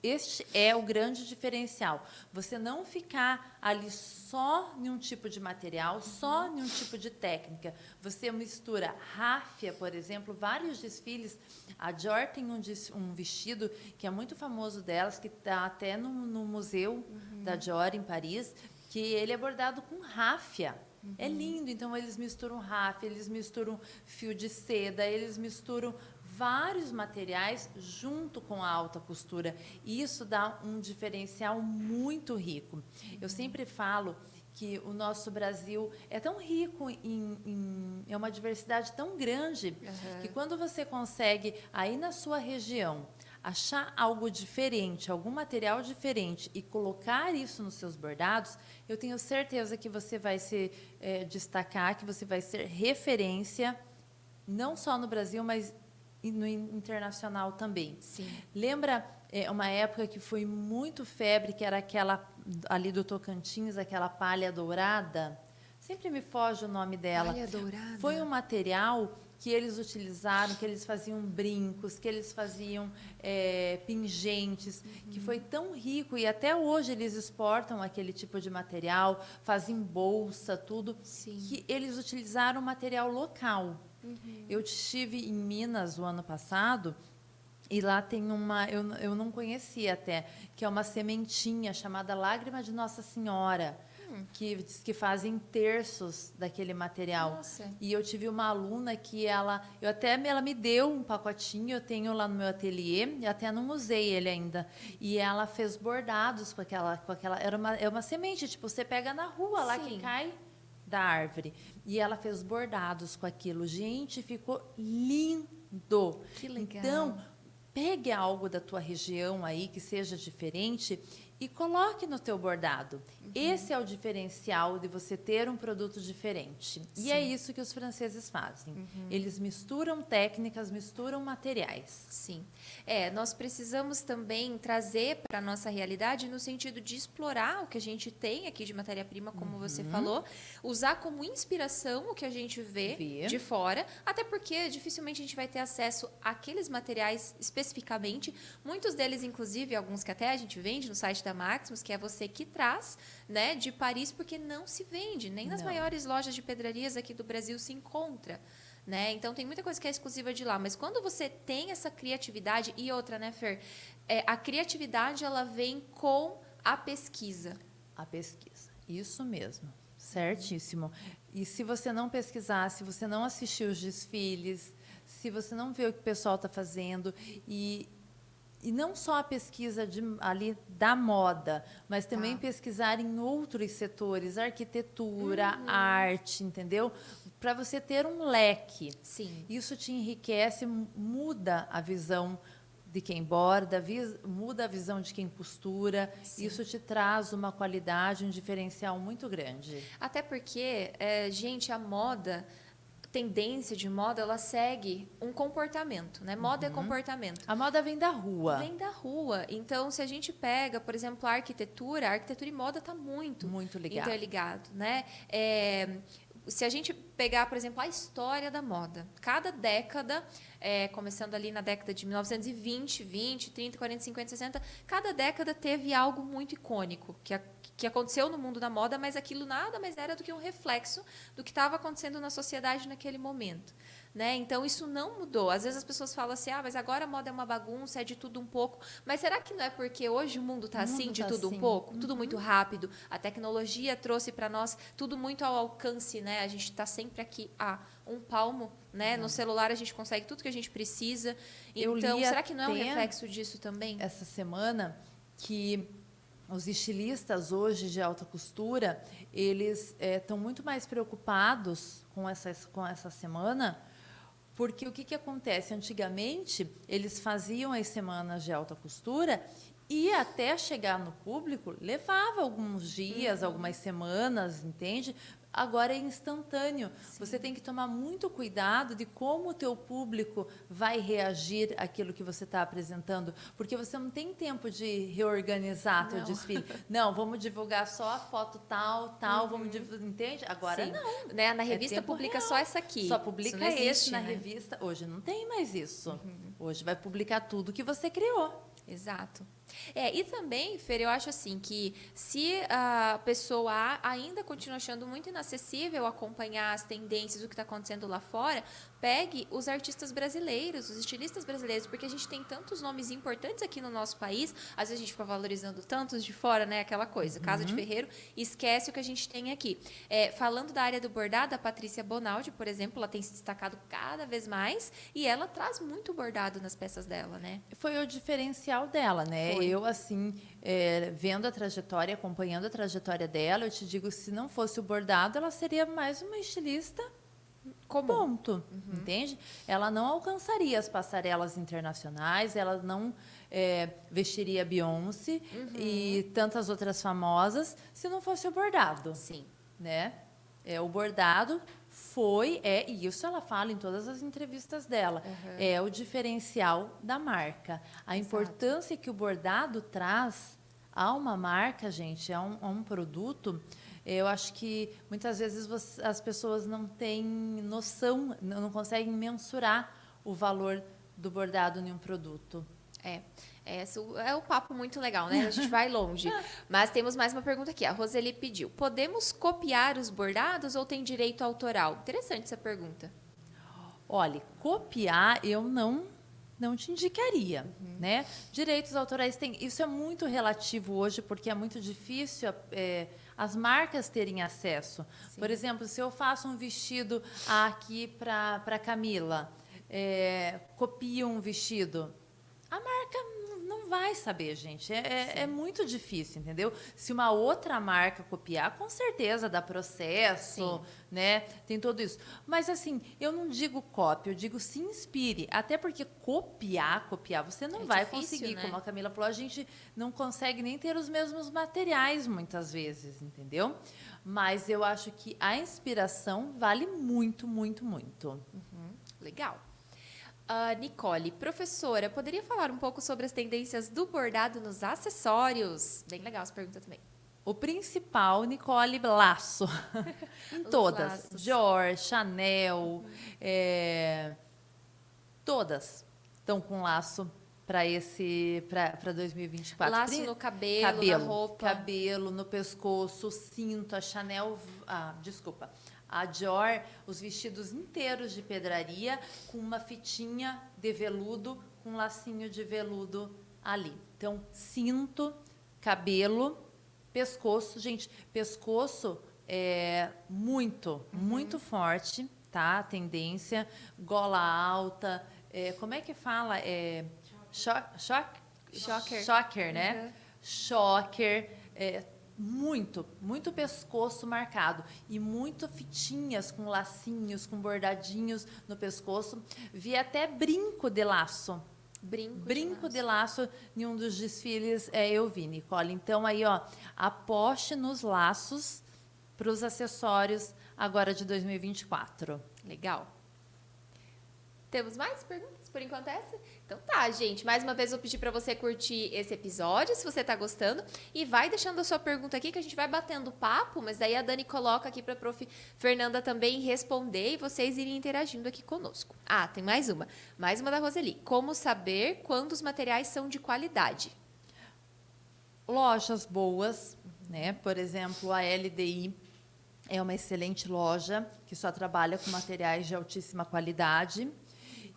este é o grande diferencial. Você não ficar ali só em um tipo de material, só em um tipo de técnica. Você mistura ráfia, por exemplo, vários desfiles. A Dior tem um, um vestido que é muito famoso delas, que está até no, no museu uhum. da Dior em Paris, que ele é bordado com ráfia. É uhum. É lindo, então eles misturam ráfia, eles misturam fio de seda, eles misturam vários materiais junto com a alta costura. E isso dá um diferencial muito rico. Eu sempre falo que o nosso Brasil é tão rico em, em é uma diversidade tão grande uhum. que quando você consegue aí na sua região achar algo diferente, algum material diferente e colocar isso nos seus bordados, eu tenho certeza que você vai se é, destacar, que você vai ser referência não só no Brasil, mas e no internacional também. Sim. Lembra é, uma época que foi muito febre, que era aquela ali do Tocantins, aquela palha dourada? Sempre me foge o nome dela. Palha dourada. Foi um material que eles utilizaram, que eles faziam brincos, que eles faziam é, pingentes, uhum. que foi tão rico e até hoje eles exportam aquele tipo de material, fazem bolsa, tudo, Sim. que eles utilizaram material local. Uhum. Eu estive em Minas o ano passado e lá tem uma, eu, eu não conhecia até, que é uma sementinha chamada Lágrima de Nossa Senhora, hum. que, que fazem terços daquele material. Nossa. E eu tive uma aluna que ela, eu até ela me deu um pacotinho, eu tenho lá no meu ateliê, e até não usei ele ainda. E ela fez bordados com aquela, com aquela, era uma, é uma semente, tipo você pega na rua Sim. lá que cai da árvore. E ela fez bordados com aquilo. Gente, ficou lindo. Que legal. Então, pegue algo da tua região aí que seja diferente e coloque no teu bordado. Uhum. Esse é o diferencial de você ter um produto diferente. Sim. E é isso que os franceses fazem. Uhum. Eles misturam técnicas, misturam materiais. Sim. É, nós precisamos também trazer para a nossa realidade no sentido de explorar o que a gente tem aqui de matéria-prima, como uhum. você falou, usar como inspiração o que a gente vê, vê de fora, até porque dificilmente a gente vai ter acesso àqueles materiais especificamente. Muitos deles, inclusive, alguns que até a gente vende no site da Maximus, que é você que traz, né, de Paris, porque não se vende, nem nas não. maiores lojas de pedrarias aqui do Brasil se encontra. Né? Então tem muita coisa que é exclusiva de lá, mas quando você tem essa criatividade e outra, né, Fer? É, a criatividade ela vem com a pesquisa. A pesquisa, isso mesmo, certíssimo. E se você não pesquisar, se você não assistir os desfiles, se você não vê o que o pessoal está fazendo e e não só a pesquisa de, ali da moda, mas também tá. pesquisar em outros setores, arquitetura, uhum. arte, entendeu? Para você ter um leque. Sim. Isso te enriquece, muda a visão de quem borda, muda a visão de quem costura. Sim. Isso te traz uma qualidade, um diferencial muito grande. Até porque, é, gente, a moda tendência de moda, ela segue um comportamento, né? Moda é uhum. é comportamento. A moda vem da rua. Vem da rua. Então, se a gente pega, por exemplo, a arquitetura, a arquitetura e moda está muito, muito ligado. interligado, né? É, se a gente pegar, por exemplo, a história da moda, cada década, é, começando ali na década de 1920, 20, 30, 40, 50, 60, cada década teve algo muito icônico que, a, que aconteceu no mundo da moda, mas aquilo nada mais era do que um reflexo do que estava acontecendo na sociedade naquele momento. Né? Então isso não mudou. Às vezes as pessoas falam assim: "Ah, mas agora a moda é uma bagunça, é de tudo um pouco". Mas será que não é porque hoje o mundo está assim, de tá tudo assim. um pouco, uhum. tudo muito rápido? A tecnologia trouxe para nós tudo muito ao alcance, né? A gente está sempre aqui a um palmo, né? Uhum. No celular a gente consegue tudo que a gente precisa. Então, será que não é um reflexo disso também? Essa semana que os estilistas hoje de alta costura eles estão eh, é, muito mais preocupados com essa com essa semana porque o que, que acontece? Antigamente, eles faziam as semanas de alta costura e até chegar no público levava alguns dias, uhum. algumas semanas, entende? Agora é instantâneo. Sim. Você tem que tomar muito cuidado de como o teu público vai reagir àquilo que você está apresentando, porque você não tem tempo de reorganizar não. teu desfile. Não, vamos divulgar só a foto tal, tal, uhum. vamos divulgar, entende? Agora Sim. não. Né? Na é revista é publica real. só essa aqui. Só publica existe, esse na né? revista. Hoje não tem mais isso. Uhum. Hoje vai publicar tudo que você criou. Exato. É, e também, Fer, eu acho assim que se a pessoa ainda continua achando muito inacessível acompanhar as tendências, o que está acontecendo lá fora, pegue os artistas brasileiros, os estilistas brasileiros, porque a gente tem tantos nomes importantes aqui no nosso país, às vezes a gente fica valorizando tantos de fora, né? Aquela coisa, Casa uhum. de Ferreiro, esquece o que a gente tem aqui. É, falando da área do bordado, a Patrícia Bonaldi, por exemplo, ela tem se destacado cada vez mais e ela traz muito bordado nas peças dela, né? Foi o diferencial dela, né? Foi. Eu, assim, é, vendo a trajetória, acompanhando a trajetória dela, eu te digo, se não fosse o bordado, ela seria mais uma estilista Comum. Ponto. Uhum. Entende? Ela não alcançaria as passarelas internacionais, ela não é, vestiria Beyoncé uhum. e tantas outras famosas se não fosse o bordado. Sim. Né? É, o bordado foi, é, e isso ela fala em todas as entrevistas dela, uhum. é o diferencial da marca. A Exato. importância que o bordado traz a uma marca, gente, a um, a um produto eu acho que muitas vezes você, as pessoas não têm noção, não conseguem mensurar o valor do bordado em um produto. É. É, é um papo muito legal, né? A gente vai longe. Mas temos mais uma pergunta aqui. A Roseli pediu: podemos copiar os bordados ou tem direito autoral? Interessante essa pergunta. Olha, copiar eu não não te indicaria, uhum. né? Direitos autorais tem. Isso é muito relativo hoje porque é muito difícil é, as marcas terem acesso. Sim. Por exemplo, se eu faço um vestido aqui para Camila, é, copio um vestido, a marca não vai saber, gente. É, é, é, muito difícil, entendeu? Se uma outra marca copiar, com certeza dá processo, Sim. né? Tem tudo isso. Mas assim, eu não digo cópia, eu digo se inspire. Até porque copiar, copiar, você não é vai difícil, conseguir. Né? Como a Camila falou, a gente não consegue nem ter os mesmos materiais muitas vezes, entendeu? Mas eu acho que a inspiração vale muito, muito, muito. Uhum. Legal. Uh, Nicole, professora, poderia falar um pouco sobre as tendências do bordado nos acessórios? Bem legal essa pergunta também. O principal, Nicole, laço. em todas. Dior, Chanel, é, todas estão com laço para esse para 2024. Laço no cabelo, cabelo, na roupa, cabelo, no pescoço, cinto, a Chanel, ah, desculpa, a Dior, os vestidos inteiros de pedraria com uma fitinha de veludo, com um lacinho de veludo ali. Então, cinto, cabelo, pescoço, gente, pescoço é muito, uhum. muito forte, tá? Tendência, gola alta, é, como é que fala? É, choque, choque, shocker. shocker, né? Uhum. Shocker, é, muito, muito pescoço marcado e muito fitinhas com lacinhos, com bordadinhos no pescoço. Vi até brinco de laço. Brinco, brinco de, laço. de laço em um dos desfiles é, eu vi, Nicole. Então aí, ó, aposte nos laços para os acessórios agora de 2024. Legal. Temos mais perguntas? Por enquanto é essa? Então tá, gente. Mais uma vez eu pedir para você curtir esse episódio, se você tá gostando, e vai deixando a sua pergunta aqui que a gente vai batendo papo, mas daí a Dani coloca aqui para prof Fernanda também responder e vocês irem interagindo aqui conosco. Ah, tem mais uma. Mais uma da Roseli. Como saber quando os materiais são de qualidade? Lojas boas, né? Por exemplo, a LDI é uma excelente loja que só trabalha com materiais de altíssima qualidade.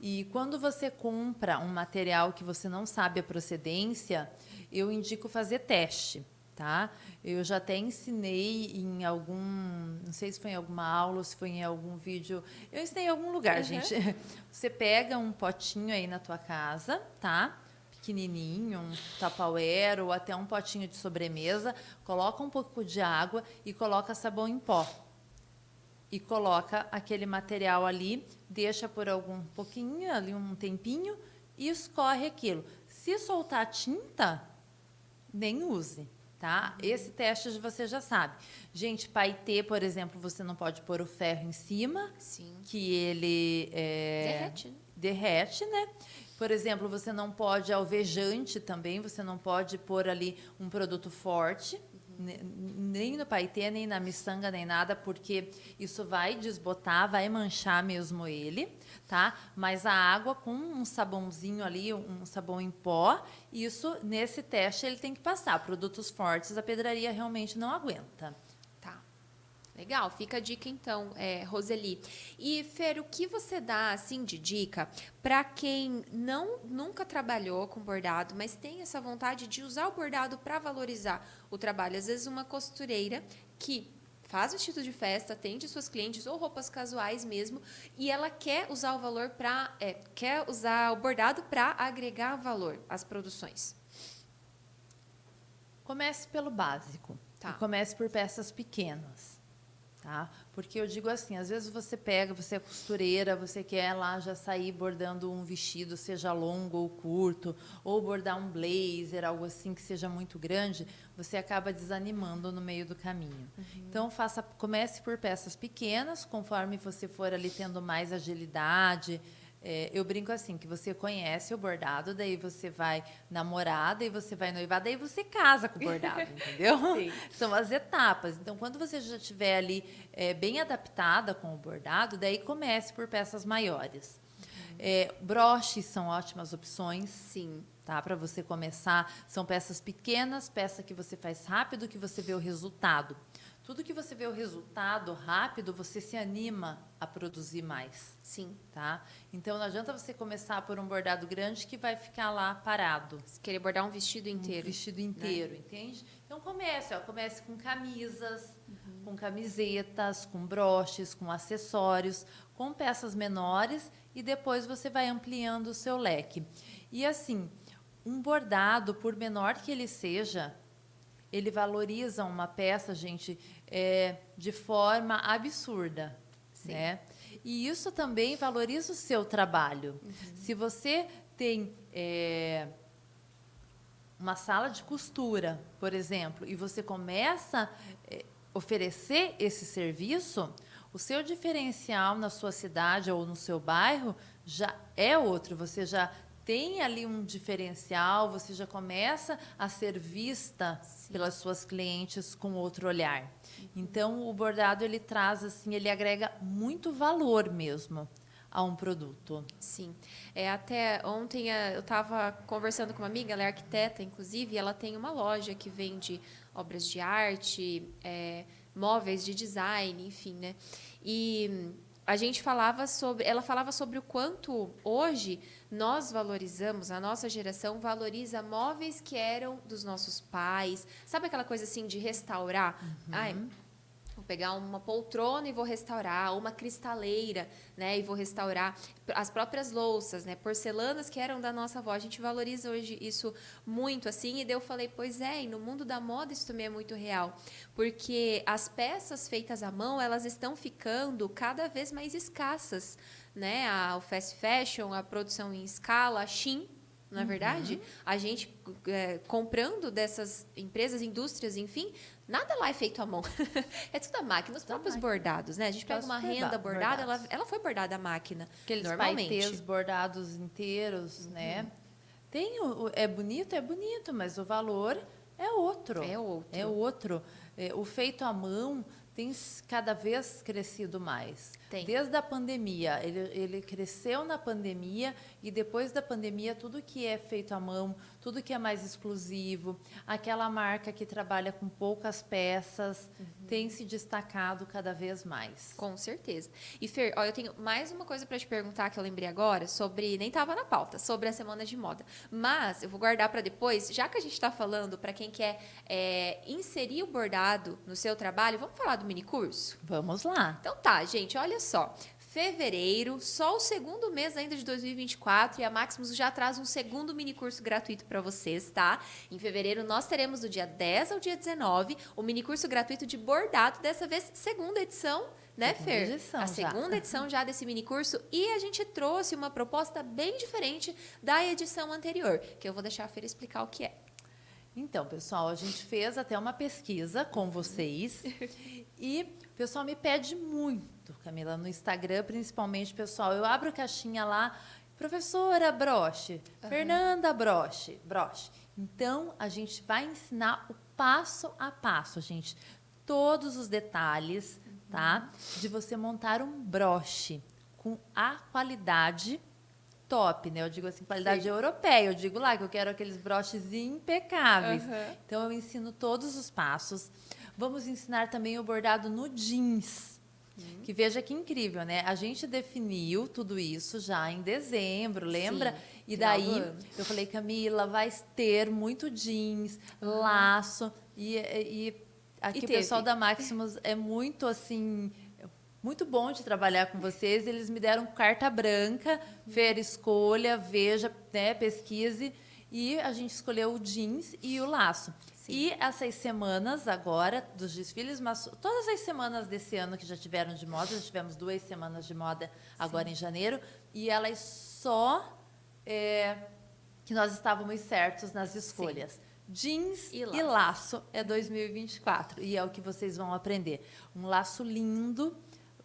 E quando você compra um material que você não sabe a procedência, eu indico fazer teste, tá? Eu já até ensinei em algum, não sei se foi em alguma aula ou se foi em algum vídeo, eu ensinei em algum lugar, uhum. gente. Você pega um potinho aí na tua casa, tá? pequenininho, um tapauero ou até um potinho de sobremesa, coloca um pouco de água e coloca sabão em pó e coloca aquele material ali, deixa por algum pouquinho, ali um tempinho e escorre aquilo. Se soltar tinta, nem use, tá? Esse teste você já sabe. Gente, paetê, por exemplo, você não pode pôr o ferro em cima, Sim. que ele é, derrete, né? derrete, né? Por exemplo, você não pode alvejante também, você não pode pôr ali um produto forte nem no paetê, nem na miçanga, nem nada, porque isso vai desbotar, vai manchar mesmo ele, tá? Mas a água com um sabãozinho ali, um sabão em pó, isso nesse teste ele tem que passar. Produtos fortes a pedraria realmente não aguenta. Legal, fica a dica então, é, Roseli. E Fer, o que você dá assim de dica para quem não nunca trabalhou com bordado, mas tem essa vontade de usar o bordado para valorizar o trabalho? Às vezes uma costureira que faz vestido de festa, atende suas clientes ou roupas casuais mesmo, e ela quer usar o valor para é, quer usar o bordado para agregar valor às produções. Comece pelo básico. Tá. comece por peças pequenas. Tá? Porque eu digo assim, às vezes você pega, você é costureira, você quer lá já sair bordando um vestido, seja longo ou curto, ou bordar um blazer, algo assim que seja muito grande, você acaba desanimando no meio do caminho. Uhum. Então faça, comece por peças pequenas, conforme você for ali tendo mais agilidade, é, eu brinco assim, que você conhece o bordado, daí você vai namorar, daí você vai noivar, daí você casa com o bordado, entendeu? Sim. São as etapas. Então, quando você já estiver ali é, bem adaptada com o bordado, daí comece por peças maiores. Uhum. É, broches são ótimas opções. Sim. Tá, para você começar, são peças pequenas, peça que você faz rápido, que você vê o resultado. Tudo que você vê o resultado rápido, você se anima a produzir mais. Sim. Tá? Então não adianta você começar por um bordado grande que vai ficar lá parado. Se querer bordar um vestido inteiro. Um vestido inteiro, né? entende? Então comece, ó, comece com camisas, uhum. com camisetas, com broches, com acessórios, com peças menores e depois você vai ampliando o seu leque. E assim, um bordado, por menor que ele seja, ele valoriza uma peça, gente, é, de forma absurda. Sim. Né? E isso também valoriza o seu trabalho. Uhum. Se você tem é, uma sala de costura, por exemplo, e você começa a é, oferecer esse serviço, o seu diferencial na sua cidade ou no seu bairro já é outro. Você já tem ali um diferencial, você já começa a ser vista Sim. pelas suas clientes com outro olhar. Então, o bordado ele traz assim, ele agrega muito valor mesmo a um produto. Sim. É, até ontem eu estava conversando com uma amiga, ela é arquiteta, inclusive, e ela tem uma loja que vende obras de arte, é, móveis de design, enfim, né? E a gente falava sobre, ela falava sobre o quanto hoje nós valorizamos, a nossa geração valoriza móveis que eram dos nossos pais. Sabe aquela coisa assim de restaurar? Uhum. Ai, pegar uma poltrona e vou restaurar, uma cristaleira, né, e vou restaurar as próprias louças, né, porcelanas que eram da nossa avó. A gente valoriza hoje isso muito assim, e daí eu falei, pois é, e no mundo da moda isso também é muito real, porque as peças feitas à mão, elas estão ficando cada vez mais escassas, né? A, o fast fashion, a produção em escala, a Shein, na é verdade, uhum. a gente é, comprando dessas empresas, indústrias, enfim, nada lá é feito à mão. é tudo a máquina, os próprios máquina. bordados, né? A gente pega uma renda bordada, ela, ela foi bordada à máquina. Aqueles normalmente. bordados inteiros, uhum. né? Tem o, é bonito, é bonito, mas o valor é outro. É outro. É outro. É, o feito à mão tem cada vez crescido mais. Tem. Desde a pandemia, ele, ele cresceu na pandemia e depois da pandemia, tudo que é feito à mão, tudo que é mais exclusivo, aquela marca que trabalha com poucas peças, uhum. tem se destacado cada vez mais. Com certeza. E Fer, ó, eu tenho mais uma coisa para te perguntar que eu lembrei agora sobre, nem estava na pauta, sobre a semana de moda. Mas eu vou guardar para depois, já que a gente está falando para quem quer é, inserir o bordado no seu trabalho, vamos falar do mini curso? Vamos lá. Então tá, gente, olha só. Fevereiro, só o segundo mês ainda de 2024 e a Maximus já traz um segundo mini curso gratuito para vocês, tá? Em fevereiro nós teremos do dia 10 ao dia 19 o mini curso gratuito de bordado, dessa vez segunda edição né, segunda Fer? Edição, a segunda já. edição já desse mini curso e a gente trouxe uma proposta bem diferente da edição anterior, que eu vou deixar a Fer explicar o que é. Então, pessoal, a gente fez até uma pesquisa com vocês e o pessoal me pede muito, Camila, no Instagram, principalmente, pessoal. Eu abro caixinha lá, professora Broche, uhum. Fernanda Broche, Broche. Então, a gente vai ensinar o passo a passo, gente. Todos os detalhes, uhum. tá? De você montar um broche com a qualidade top, né? Eu digo assim, qualidade Sim. europeia. Eu digo lá que eu quero aqueles broches impecáveis. Uhum. Então, eu ensino todos os passos. Vamos ensinar também o bordado no jeans. Uhum. Que veja que incrível, né? A gente definiu tudo isso já em dezembro, lembra? Sim, e daí eu falei, Camila, vai ter muito jeans, uhum. laço. E, e aqui e o pessoal da Maximus é muito assim muito bom de trabalhar com vocês. Eles me deram carta branca, ver escolha, veja, né, pesquise. E a gente escolheu o jeans e o laço. Sim. E essas semanas agora dos desfiles, mas todas as semanas desse ano que já tiveram de moda, já tivemos duas semanas de moda agora Sim. em janeiro, e elas só é, que nós estávamos certos nas escolhas. Sim. Jeans e laço. e laço é 2024 e é o que vocês vão aprender. Um laço lindo,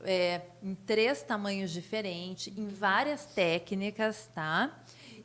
é, em três tamanhos diferentes, em várias técnicas, tá?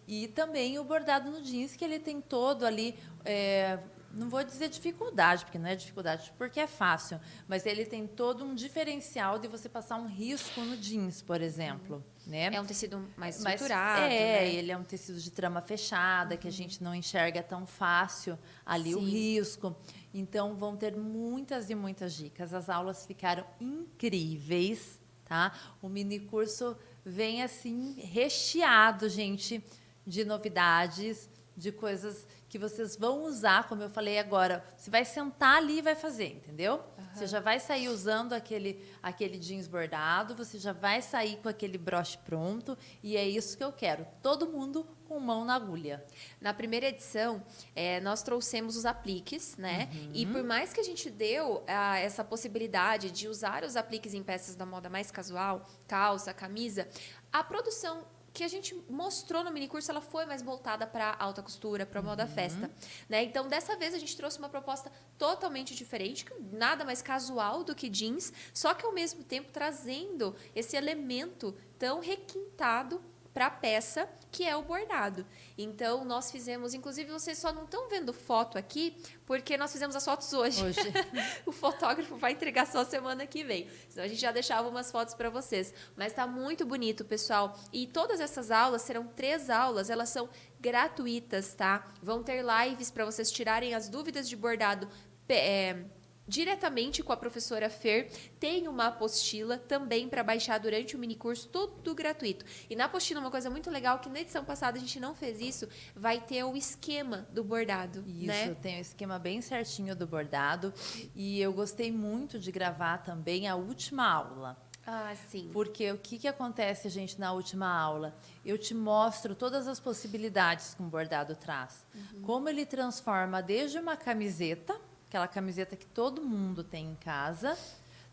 E também o bordado no jeans, que ele tem todo ali, é, não vou dizer dificuldade, porque não é dificuldade, porque é fácil, mas ele tem todo um diferencial de você passar um risco no jeans, por exemplo. Né? É um tecido mais estruturado. Mas, é, né? ele é um tecido de trama fechada, uhum. que a gente não enxerga tão fácil ali Sim. o risco. Então, vão ter muitas e muitas dicas. As aulas ficaram incríveis, tá? O mini curso vem assim recheado, gente, de novidades, de coisas que vocês vão usar, como eu falei agora. Você vai sentar ali e vai fazer, entendeu? Uhum. Você já vai sair usando aquele, aquele jeans bordado, você já vai sair com aquele broche pronto, e é isso que eu quero. Todo mundo com mão na agulha. Na primeira edição, é, nós trouxemos os apliques, né? Uhum. E por mais que a gente deu a, essa possibilidade de usar os apliques em peças da moda mais casual, calça, camisa, a produção que a gente mostrou no mini curso, ela foi mais voltada para alta costura, para moda uhum. festa, né? Então, dessa vez a gente trouxe uma proposta totalmente diferente, nada mais casual do que jeans, só que ao mesmo tempo trazendo esse elemento tão requintado para a peça, que é o bordado. Então, nós fizemos, inclusive, vocês só não estão vendo foto aqui, porque nós fizemos as fotos hoje. hoje. o fotógrafo vai entregar só semana que vem. Senão a gente já deixava umas fotos para vocês. Mas está muito bonito, pessoal. E todas essas aulas serão três aulas, elas são gratuitas, tá? Vão ter lives para vocês tirarem as dúvidas de bordado. É, diretamente com a professora Fer. Tem uma apostila também para baixar durante o mini curso, tudo gratuito. E na apostila, uma coisa muito legal, que na edição passada a gente não fez isso, vai ter o esquema do bordado. Isso, né? tem o esquema bem certinho do bordado. E eu gostei muito de gravar também a última aula. Ah, sim. Porque o que, que acontece, gente, na última aula? Eu te mostro todas as possibilidades que um bordado traz. Uhum. Como ele transforma desde uma camiseta aquela camiseta que todo mundo tem em casa,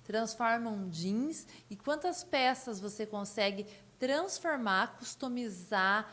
transforma um jeans e quantas peças você consegue transformar, customizar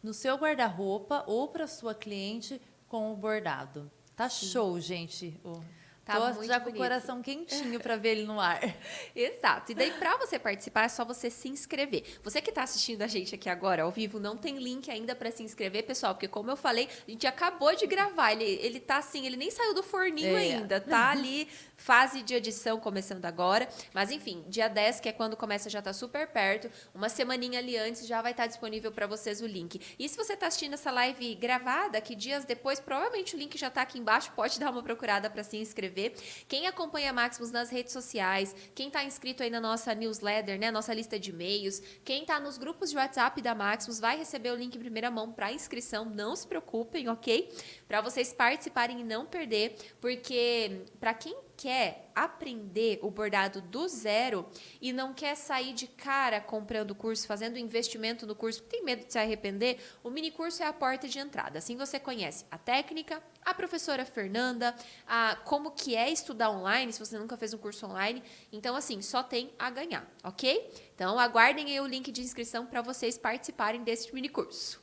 no seu guarda-roupa ou para sua cliente com o bordado. Tá Sim. show, gente. O Tá Tô muito já bonito. com o coração quentinho para ver ele no ar. Exato. E daí, para você participar, é só você se inscrever. Você que está assistindo a gente aqui agora, ao vivo, não tem link ainda para se inscrever, pessoal, porque como eu falei, a gente acabou de gravar. Ele, ele tá assim, ele nem saiu do forninho é. ainda, tá ali, fase de edição começando agora. Mas enfim, dia 10, que é quando começa, já tá super perto. Uma semaninha ali antes já vai estar tá disponível para vocês o link. E se você tá assistindo essa live gravada, que dias depois, provavelmente o link já tá aqui embaixo, pode dar uma procurada para se inscrever. Quem acompanha Maximus nas redes sociais, quem está inscrito aí na nossa newsletter, né, nossa lista de e-mails, quem está nos grupos de WhatsApp da Maximus vai receber o link em primeira mão para inscrição. Não se preocupem, ok? Para vocês participarem e não perder, porque para quem quer aprender o bordado do zero e não quer sair de cara comprando curso, fazendo investimento no curso, tem medo de se arrepender, o mini curso é a porta de entrada. Assim você conhece a técnica, a professora Fernanda, a como que é estudar online, se você nunca fez um curso online. Então assim, só tem a ganhar, OK? Então aguardem aí o link de inscrição para vocês participarem desse mini curso.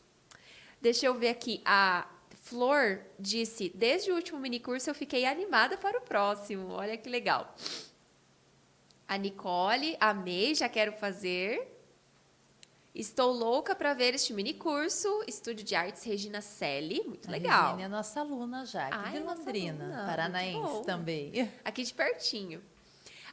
Deixa eu ver aqui a Flor disse: Desde o último minicurso eu fiquei animada para o próximo. Olha que legal. A Nicole, amei, já quero fazer. Estou louca para ver este minicurso. Estúdio de Artes Regina Selle. Muito a legal. Regina é nossa aluna já, aqui Ai, de Londrina, paranaense também. Aqui de pertinho.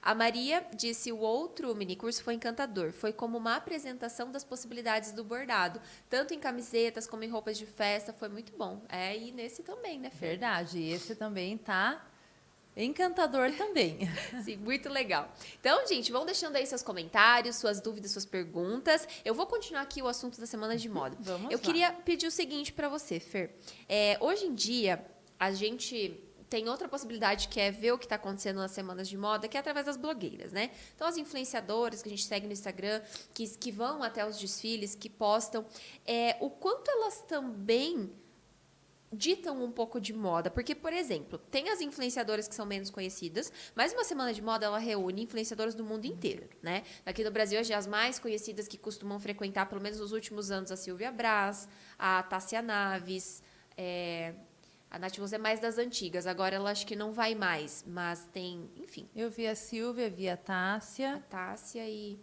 A Maria disse o outro minicurso foi encantador. Foi como uma apresentação das possibilidades do bordado, tanto em camisetas como em roupas de festa. Foi muito bom. É, e nesse também, né, Fer? Verdade. Esse também tá Encantador também. Sim, muito legal. Então, gente, vão deixando aí seus comentários, suas dúvidas, suas perguntas. Eu vou continuar aqui o assunto da semana de moda. Vamos Eu lá. queria pedir o seguinte para você, Fer. É, hoje em dia, a gente tem outra possibilidade que é ver o que está acontecendo nas semanas de moda, que é através das blogueiras, né? Então, as influenciadoras que a gente segue no Instagram, que, que vão até os desfiles, que postam, é, o quanto elas também ditam um pouco de moda. Porque, por exemplo, tem as influenciadoras que são menos conhecidas, mas uma semana de moda ela reúne influenciadoras do mundo inteiro, né? Aqui no Brasil, hoje, as mais conhecidas que costumam frequentar, pelo menos nos últimos anos, a Silvia Braz, a Tássia Naves, é, a Nath Rose é mais das antigas, agora ela acho que não vai mais, mas tem, enfim. Eu vi a Silvia, vi a Tássia. A Tássia e.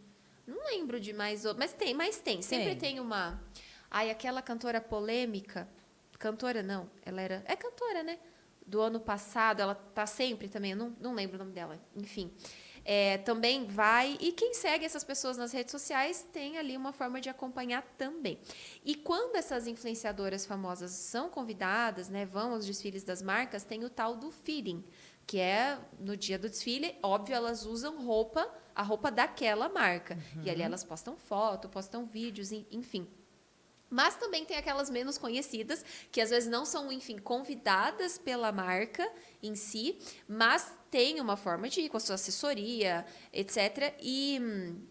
Não lembro de mais outro, mas tem, mas tem. Sempre tem, tem uma. Ai, aquela cantora polêmica. Cantora não, ela era. É cantora, né? Do ano passado, ela tá sempre também, eu não, não lembro o nome dela. Enfim é, também vai. E quem segue essas pessoas nas redes sociais tem ali uma forma de acompanhar também. E quando essas influenciadoras famosas são convidadas, né, vão aos desfiles das marcas, tem o tal do feeling, que é no dia do desfile, óbvio, elas usam roupa, a roupa daquela marca. Uhum. E ali uhum. elas postam foto, postam vídeos, enfim. Mas também tem aquelas menos conhecidas, que às vezes não são, enfim, convidadas pela marca em si, mas tem uma forma de ir com a sua assessoria, etc. E hum,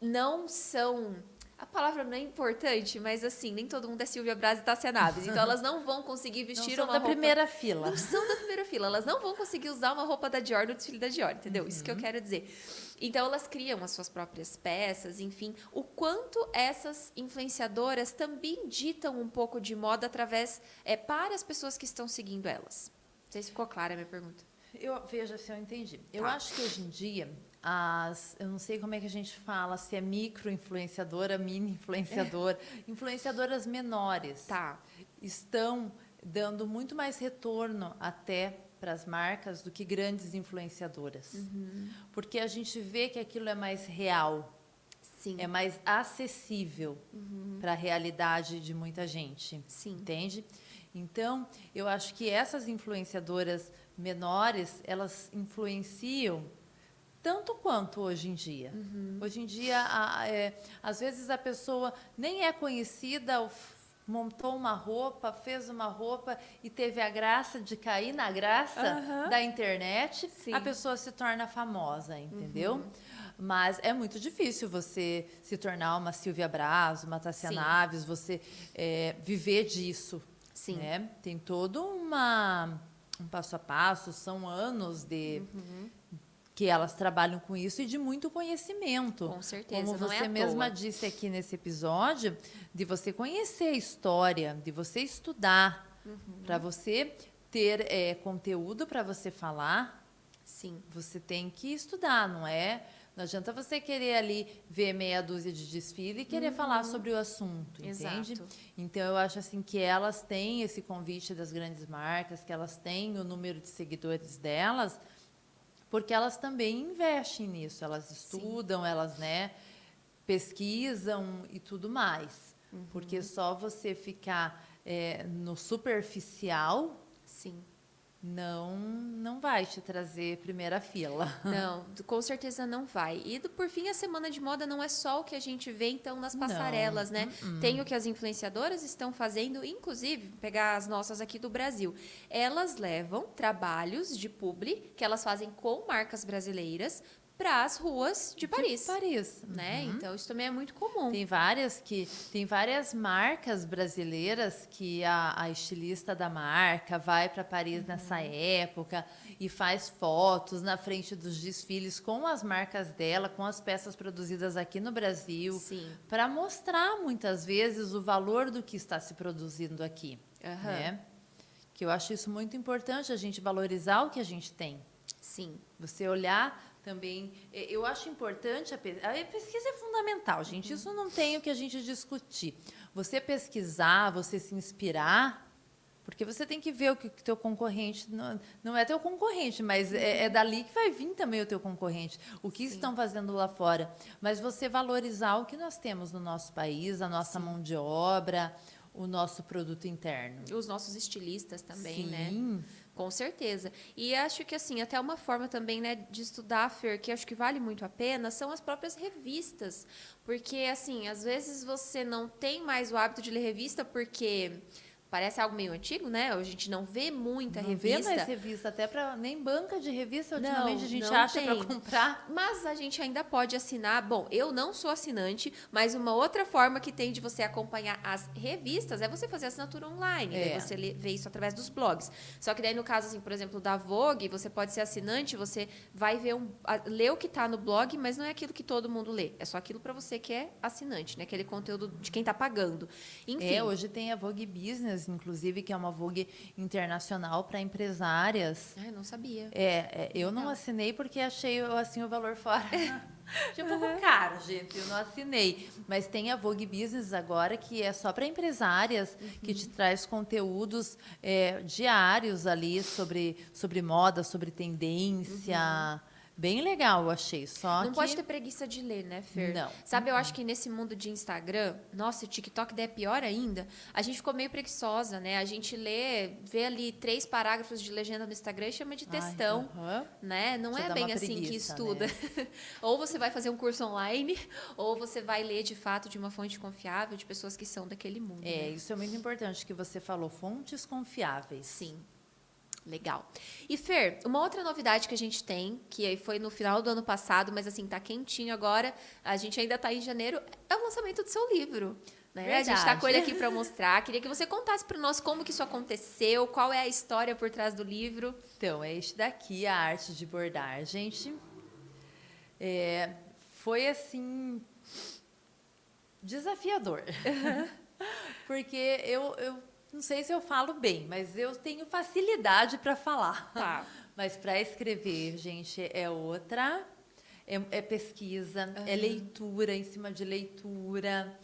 não são a palavra não é importante, mas assim, nem todo mundo é Silvia Braz e Tassia Naves. Então elas não vão conseguir vestir não uma da roupa... primeira fila. Não são da primeira fila. Elas não vão conseguir usar uma roupa da Dior no desfile da Dior, entendeu? Uhum. Isso que eu uhum. quero dizer. Então elas criam as suas próprias peças, enfim. O quanto essas influenciadoras também ditam um pouco de moda através é, para as pessoas que estão seguindo elas. Não sei se ficou clara a minha pergunta. Eu veja se eu entendi. Eu tá. acho que hoje em dia as, eu não sei como é que a gente fala, se é micro influenciadora, mini influenciadora, é. influenciadoras menores tá. estão dando muito mais retorno até para as marcas do que grandes influenciadoras. Uhum. Porque a gente vê que aquilo é mais real. Sim. É mais acessível uhum. para a realidade de muita gente. Sim. Entende? Então, eu acho que essas influenciadoras menores, elas influenciam tanto quanto hoje em dia. Uhum. Hoje em dia, a, é, às vezes a pessoa nem é conhecida, montou uma roupa, fez uma roupa e teve a graça de cair na graça uhum. da internet, Sim. a pessoa se torna famosa, entendeu? Uhum. Mas é muito difícil você se tornar uma Silvia Braz, uma Tassia. Naves, você é, viver disso. Sim. Né? Tem todo uma, um passo a passo, são anos de, uhum que elas trabalham com isso e de muito conhecimento. Com certeza. Como você é mesma disse aqui nesse episódio, de você conhecer a história, de você estudar, uhum. para você ter é, conteúdo para você falar. Sim. Você tem que estudar, não é? Não adianta você querer ali ver meia dúzia de desfile e querer uhum. falar sobre o assunto, entende? Exato. Então eu acho assim que elas têm esse convite das grandes marcas, que elas têm o número de seguidores delas, porque elas também investem nisso, elas estudam, Sim. elas né, pesquisam e tudo mais. Uhum. Porque só você ficar é, no superficial. Sim não não vai te trazer primeira fila. Não, com certeza não vai. E por fim, a semana de moda não é só o que a gente vê então nas passarelas, não. né? Uh -uh. Tem o que as influenciadoras estão fazendo, inclusive, pegar as nossas aqui do Brasil. Elas levam trabalhos de publi que elas fazem com marcas brasileiras para as ruas de Paris. De Paris, né? Uhum. Então isso também é muito comum. Tem várias que tem várias marcas brasileiras que a, a estilista da marca vai para Paris uhum. nessa época e faz fotos na frente dos desfiles com as marcas dela, com as peças produzidas aqui no Brasil, para mostrar muitas vezes o valor do que está se produzindo aqui, uhum. né? Que eu acho isso muito importante a gente valorizar o que a gente tem. Sim. Você olhar também. É, eu acho importante a, a pesquisa é fundamental, gente. Isso não tem o que a gente discutir. Você pesquisar, você se inspirar, porque você tem que ver o que o teu concorrente não, não é teu concorrente, mas é, é, dali que vai vir também o teu concorrente. O que Sim. estão fazendo lá fora? Mas você valorizar o que nós temos no nosso país, a nossa Sim. mão de obra, o nosso produto interno. Os nossos estilistas também, né? Sim. Com certeza. E acho que, assim, até uma forma também, né, de estudar, Fer, que acho que vale muito a pena, são as próprias revistas. Porque, assim, às vezes você não tem mais o hábito de ler revista porque Parece algo meio antigo, né? A gente não vê muita não revista. Não vê mais revista, até para nem banca de revista ultimamente não, a gente acha para comprar. Mas a gente ainda pode assinar. Bom, eu não sou assinante, mas uma outra forma que tem de você acompanhar as revistas é você fazer assinatura online. É. Daí você vê isso através dos blogs. Só que daí no caso assim, por exemplo, da Vogue, você pode ser assinante, você vai ver um, ler o que está no blog, mas não é aquilo que todo mundo lê. É só aquilo para você que é assinante, né? Aquele conteúdo de quem está pagando. Enfim. É, hoje tem a Vogue Business inclusive, que é uma Vogue internacional para empresárias. Ah, eu não sabia. É, é eu não assinei porque achei assim o valor fora. Achei um pouco uhum. caro, gente. Eu não assinei. Mas tem a Vogue Business agora, que é só para empresárias, uhum. que te traz conteúdos é, diários ali sobre, sobre moda, sobre tendência. Uhum Bem legal, eu achei. Só não que... pode ter preguiça de ler, né, Fer? Não. Sabe, eu acho que nesse mundo de Instagram, nossa, o TikTok é pior ainda. A gente ficou meio preguiçosa, né? A gente lê, vê ali três parágrafos de legenda no Instagram e chama de textão, Ai, uhum. né? Não é bem uma assim que preguiça, estuda. né? ou você vai fazer um curso online, ou você vai ler de fato de uma fonte confiável, de pessoas que são daquele mundo. É, né? isso é muito importante que você falou, fontes confiáveis. Sim. Legal. E Fer, uma outra novidade que a gente tem, que foi no final do ano passado, mas assim, tá quentinho agora, a gente ainda tá em janeiro, é o lançamento do seu livro. Né? A gente está com ele aqui para mostrar. Queria que você contasse para nós como que isso aconteceu, qual é a história por trás do livro. Então, é este daqui, a arte de bordar, gente. É, foi assim desafiador. Porque eu, eu não sei se eu falo bem, mas eu tenho facilidade para falar. Tá. Mas para escrever, gente, é outra. É, é pesquisa, uhum. é leitura em cima de leitura.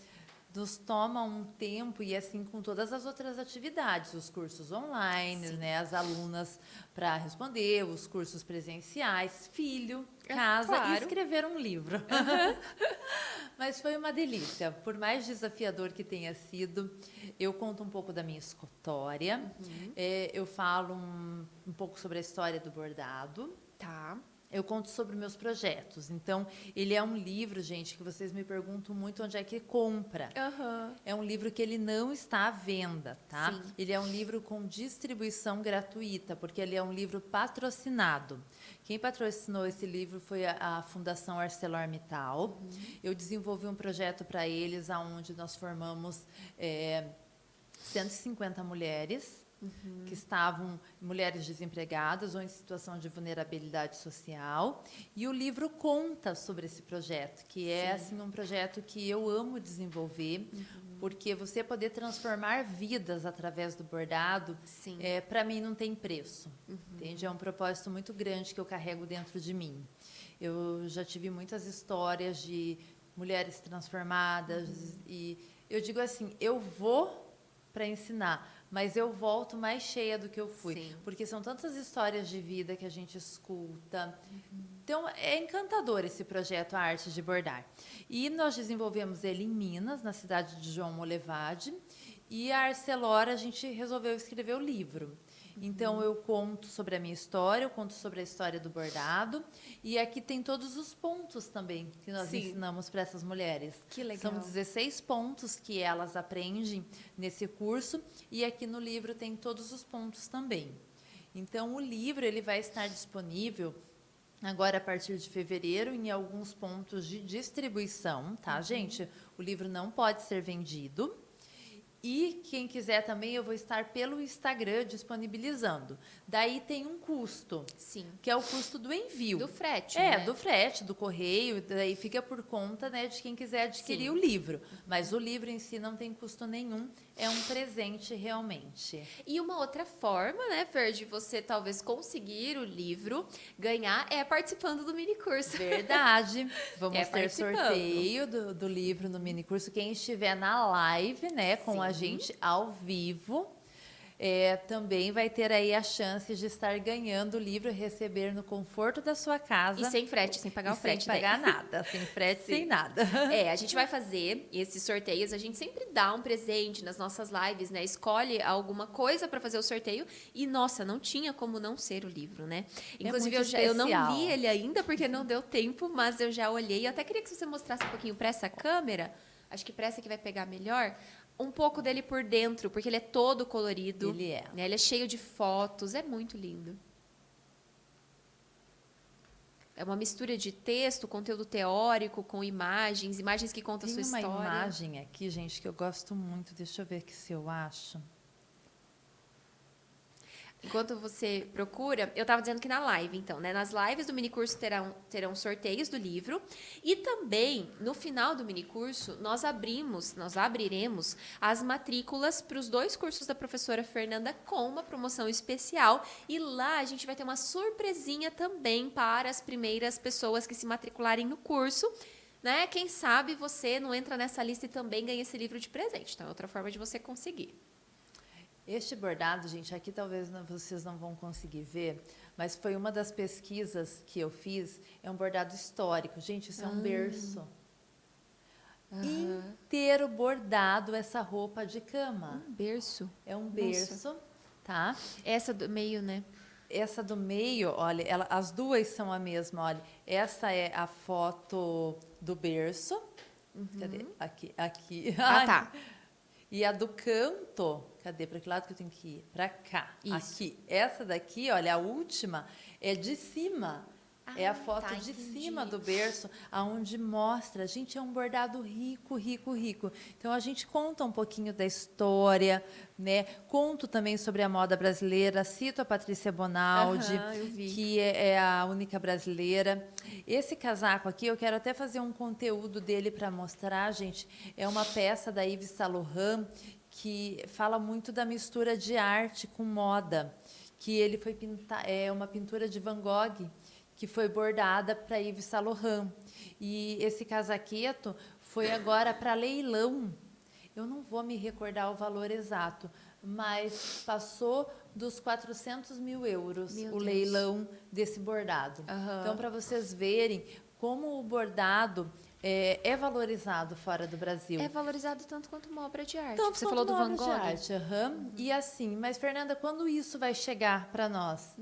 Nos toma um tempo e assim com todas as outras atividades, os cursos online, Sim. né, as alunas para responder, os cursos presenciais, filho, casa claro. e escrever um livro. Mas foi uma delícia. Por mais desafiador que tenha sido, eu conto um pouco da minha história. Uhum. É, eu falo um, um pouco sobre a história do bordado. Tá eu conto sobre meus projetos. Então, ele é um livro, gente, que vocês me perguntam muito onde é que compra. Uhum. É um livro que ele não está à venda, tá? Sim. Ele é um livro com distribuição gratuita, porque ele é um livro patrocinado. Quem patrocinou esse livro foi a, a Fundação ArcelorMittal. Uhum. Eu desenvolvi um projeto para eles, aonde nós formamos é, 150 mulheres Uhum. que estavam mulheres desempregadas ou em situação de vulnerabilidade social. E o livro conta sobre esse projeto, que é assim um projeto que eu amo desenvolver, uhum. Porque você poder transformar vidas através do bordado, é, para mim não tem preço. Uhum. Entende? É um propósito muito grande que eu carrego dentro de mim. Eu já tive muitas histórias de mulheres transformadas uhum. e eu digo assim, eu vou para ensinar mas eu volto mais cheia do que eu fui. Sim. Porque são tantas histórias de vida que a gente escuta. Uhum. Então, é encantador esse projeto A Arte de Bordar. E nós desenvolvemos ele em Minas, na cidade de João Molevade. E a Arcelor, a gente resolveu escrever o livro. Então eu conto sobre a minha história, eu conto sobre a história do bordado e aqui tem todos os pontos também que nós Sim. ensinamos para essas mulheres. Que legal. São 16 pontos que elas aprendem nesse curso e aqui no livro tem todos os pontos também. Então o livro ele vai estar disponível agora a partir de fevereiro em alguns pontos de distribuição, tá, uhum. gente? O livro não pode ser vendido. E quem quiser também, eu vou estar pelo Instagram disponibilizando. Daí tem um custo. Sim. Que é o custo do envio. Do frete. É, né? do frete, do correio. Daí fica por conta né, de quem quiser adquirir Sim. o livro. Mas o livro em si não tem custo nenhum. É um presente realmente. E uma outra forma, né, Fer, de você talvez conseguir o livro, ganhar, é participando do mini curso. Verdade. Vamos é ter sorteio do, do livro no mini curso. Quem estiver na live, né, com Sim. a gente ao vivo é, também vai ter aí a chance de estar ganhando o livro, receber no conforto da sua casa. E sem frete, sem pagar o frete. Sem pagar daí. nada, sem frete, sem nada. É, a gente vai fazer esses sorteios, a gente sempre dá um presente nas nossas lives, né? Escolhe alguma coisa para fazer o sorteio e, nossa, não tinha como não ser o livro, né? É Inclusive, é eu, já, eu não li ele ainda porque não deu tempo, mas eu já olhei. Eu até queria que você mostrasse um pouquinho para essa câmera. Acho que para essa que vai pegar melhor um pouco dele por dentro, porque ele é todo colorido. Ele é. Né? Ele é cheio de fotos, é muito lindo. É uma mistura de texto, conteúdo teórico, com imagens, imagens que contam Tem a sua história. Tem uma imagem aqui, gente, que eu gosto muito. Deixa eu ver aqui se eu acho. Enquanto você procura, eu estava dizendo que na live, então, né? Nas lives do minicurso terão, terão sorteios do livro. E também, no final do minicurso, nós abrimos, nós abriremos as matrículas para os dois cursos da professora Fernanda com uma promoção especial. E lá a gente vai ter uma surpresinha também para as primeiras pessoas que se matricularem no curso. Né? Quem sabe você não entra nessa lista e também ganha esse livro de presente. Então, é outra forma de você conseguir. Este bordado, gente, aqui talvez não, vocês não vão conseguir ver, mas foi uma das pesquisas que eu fiz. É um bordado histórico. Gente, isso é um berço. Inteiro bordado essa roupa de cama. Um berço. É um berço, tá? Essa do meio, né? Essa do meio, olha, ela- as duas são a mesma, olha. Essa é a foto do berço. Cadê? Aqui, aqui. Ah, tá. E a do canto, cadê? Para que lado que eu tenho que ir? Para cá. Isso. Aqui. Essa daqui, olha, a última é de cima. é a Ah, foto tá, de entendi. cima do berço, aonde mostra, gente, é um bordado rico, rico, rico. Então a gente conta um pouquinho da história, né? Conto também sobre a moda brasileira, cito a Patrícia Bonaldi, que é, é a única brasileira. Esse casaco aqui, eu quero até fazer um conteúdo dele para mostrar, gente. É uma peça da Yves Saint Laurent que fala muito da mistura de arte com moda, que ele foi pintar é uma pintura de Van Gogh que foi bordada para Yves Saint Laurent. E esse casaqueto foi agora para leilão. Eu não vou me recordar o valor exato, mas passou dos 400 mil euros Meu o Deus. leilão desse bordado. Aham. Então, para vocês verem como o bordado é, é valorizado fora do Brasil. É valorizado tanto quanto uma obra de arte. Tanto Você falou do Van Gogh. de arte, aham. E assim, mas Fernanda, quando isso vai chegar para nós?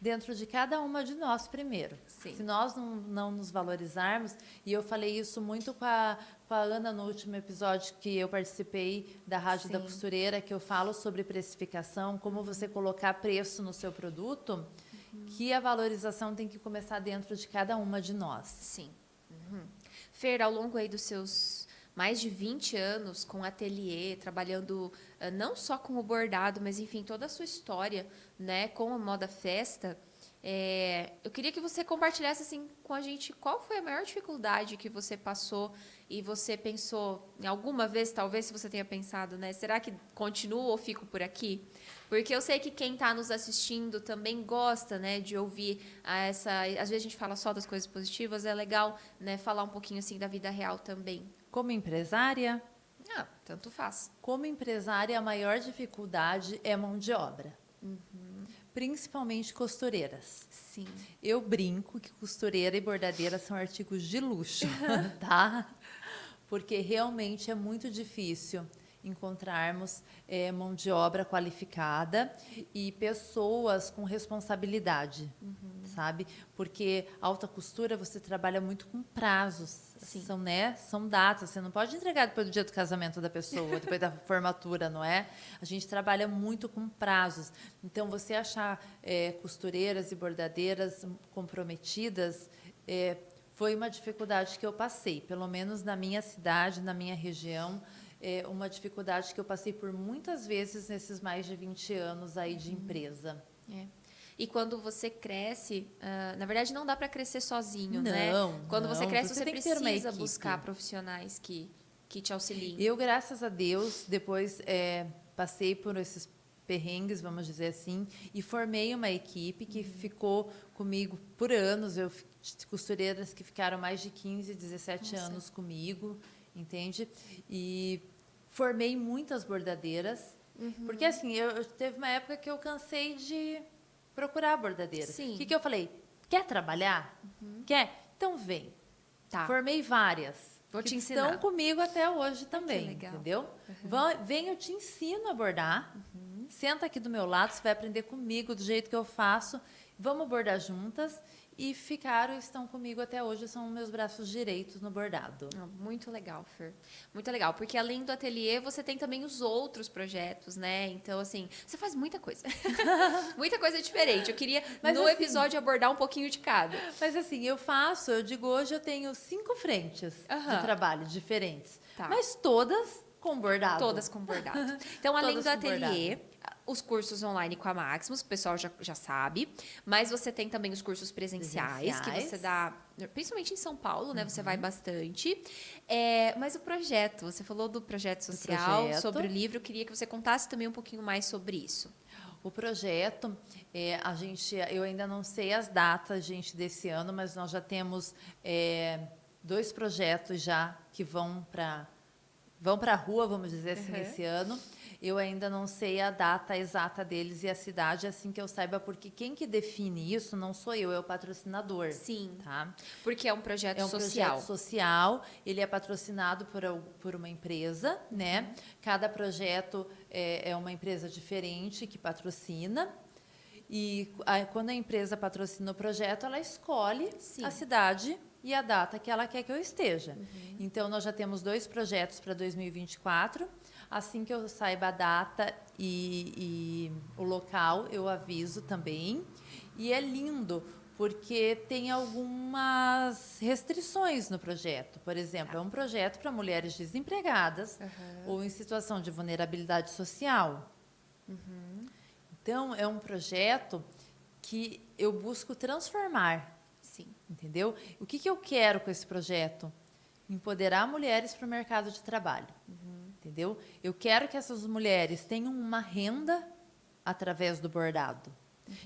Dentro de cada uma de nós primeiro. Sim. Se nós não, não nos valorizarmos, e eu falei isso muito com a, com a Ana no último episódio que eu participei da Rádio da Sim. Costureira, que eu falo sobre precificação, como você colocar preço no seu produto, que a valorização tem que começar dentro de cada uma de nós. Sim. Fer, ao longo aí dos seus mais de 20 anos com ateliê, trabalhando eh, não só com o bordado, mas enfim, toda a sua história, né, com a moda festa, é, eu queria que você compartilhasse assim com a gente qual foi a maior dificuldade que você passou e você pensou em alguma vez, talvez se você tenha pensado, né, será que continuo ou fico por aqui? Porque eu sei que quem está nos assistindo também gosta, né, de ouvir ah, essa. Às vezes a gente fala só das coisas positivas, é legal, né, falar um pouquinho assim da vida real também. Como empresária, Ah, tanto faz. Como empresária, a maior dificuldade é mão de obra, principalmente costureiras. Sim. Eu brinco que costureira e bordadeira são artigos de luxo, tá? Porque realmente é muito difícil encontrarmos eh, mão de obra qualificada e pessoas com responsabilidade, sabe? Porque alta costura você trabalha muito com prazos, Sim. são né, são datas. Você não pode entregar depois do dia do casamento da pessoa, depois da formatura, não é? A gente trabalha muito com prazos. Então você achar eh, costureiras e bordadeiras comprometidas eh, foi uma dificuldade que eu passei, pelo menos na minha cidade, na minha região, é uma dificuldade que eu passei por muitas vezes nesses mais de 20 anos aí de empresa. É. E quando você cresce, ah, na verdade não dá para crescer sozinho, né? Não, Quando você não, cresce, você você, precisa buscar profissionais que, que te auxiliem. Eu, graças a Deus, depois é, passei por esses perrengues, vamos dizer assim, e formei uma equipe que ficou comigo por anos. Eu costureiras que ficaram mais de 15, 17 Nossa. anos comigo, entende? E formei muitas bordadeiras, porque assim, eu, eu- teve uma época que eu cansei de procurar bordadeira. O que, que eu falei? Quer trabalhar? Quer? Então vem. Tá. Formei várias. Vou te Estão ensinar. comigo até hoje também, legal. entendeu? Vão- Vem, eu te ensino a bordar. Senta aqui do meu lado, você vai aprender comigo do jeito que eu faço. Vamos bordar juntas. E ficaram, estão comigo até hoje, são meus braços direitos no bordado. Ah, Muito legal, Fer. Muito legal, porque além do ateliê, você tem também os outros projetos, né? Então, assim, você faz muita coisa. muita coisa diferente. Eu queria, Mas, no assim- episódio, abordar um pouquinho de cada. Mas assim, eu faço, eu digo, hoje eu tenho cinco frentes de trabalho diferentes. Tá. Mas todas com bordado. Todas com bordado. Então, além Todas do ateliê, os cursos online com a Maximus, o pessoal já, já sabe. Mas você tem também os cursos presenciais, que Presenciais. você dá, principalmente em São Paulo, né? Você vai bastante. É, mas o projeto, você falou do projeto social, projeto. sobre o livro. Eu queria que você contasse também um pouquinho mais sobre isso. O projeto, é, a gente, eu ainda não sei as datas, gente, desse ano, mas nós já temos é, dois projetos já que vão para vão para a rua, vamos dizer assim, Uhum. esse ano. Eu ainda não sei a data exata deles e a cidade, assim que eu saiba, porque quem que define isso não sou eu, é o patrocinador. Sim, Tá? porque é um projeto É um social. projeto social, ele é patrocinado por, por uma empresa, né? Cada projeto é, é uma empresa diferente que patrocina. E a- quando a empresa patrocina o projeto, ela escolhe Sim. a cidade e a data que ela quer que eu esteja. Então, nós já temos dois projetos para 2024. Assim que eu saiba a data e, e o local, eu aviso também. E é lindo, porque tem algumas restrições no projeto. Por exemplo, é um projeto para mulheres desempregadas ou em situação de vulnerabilidade social. Então, é um projeto que eu busco transformar. Entendeu? O que, que eu quero com esse projeto? Empoderar mulheres para o mercado de trabalho. Entendeu? Eu quero que essas mulheres tenham uma renda através do bordado.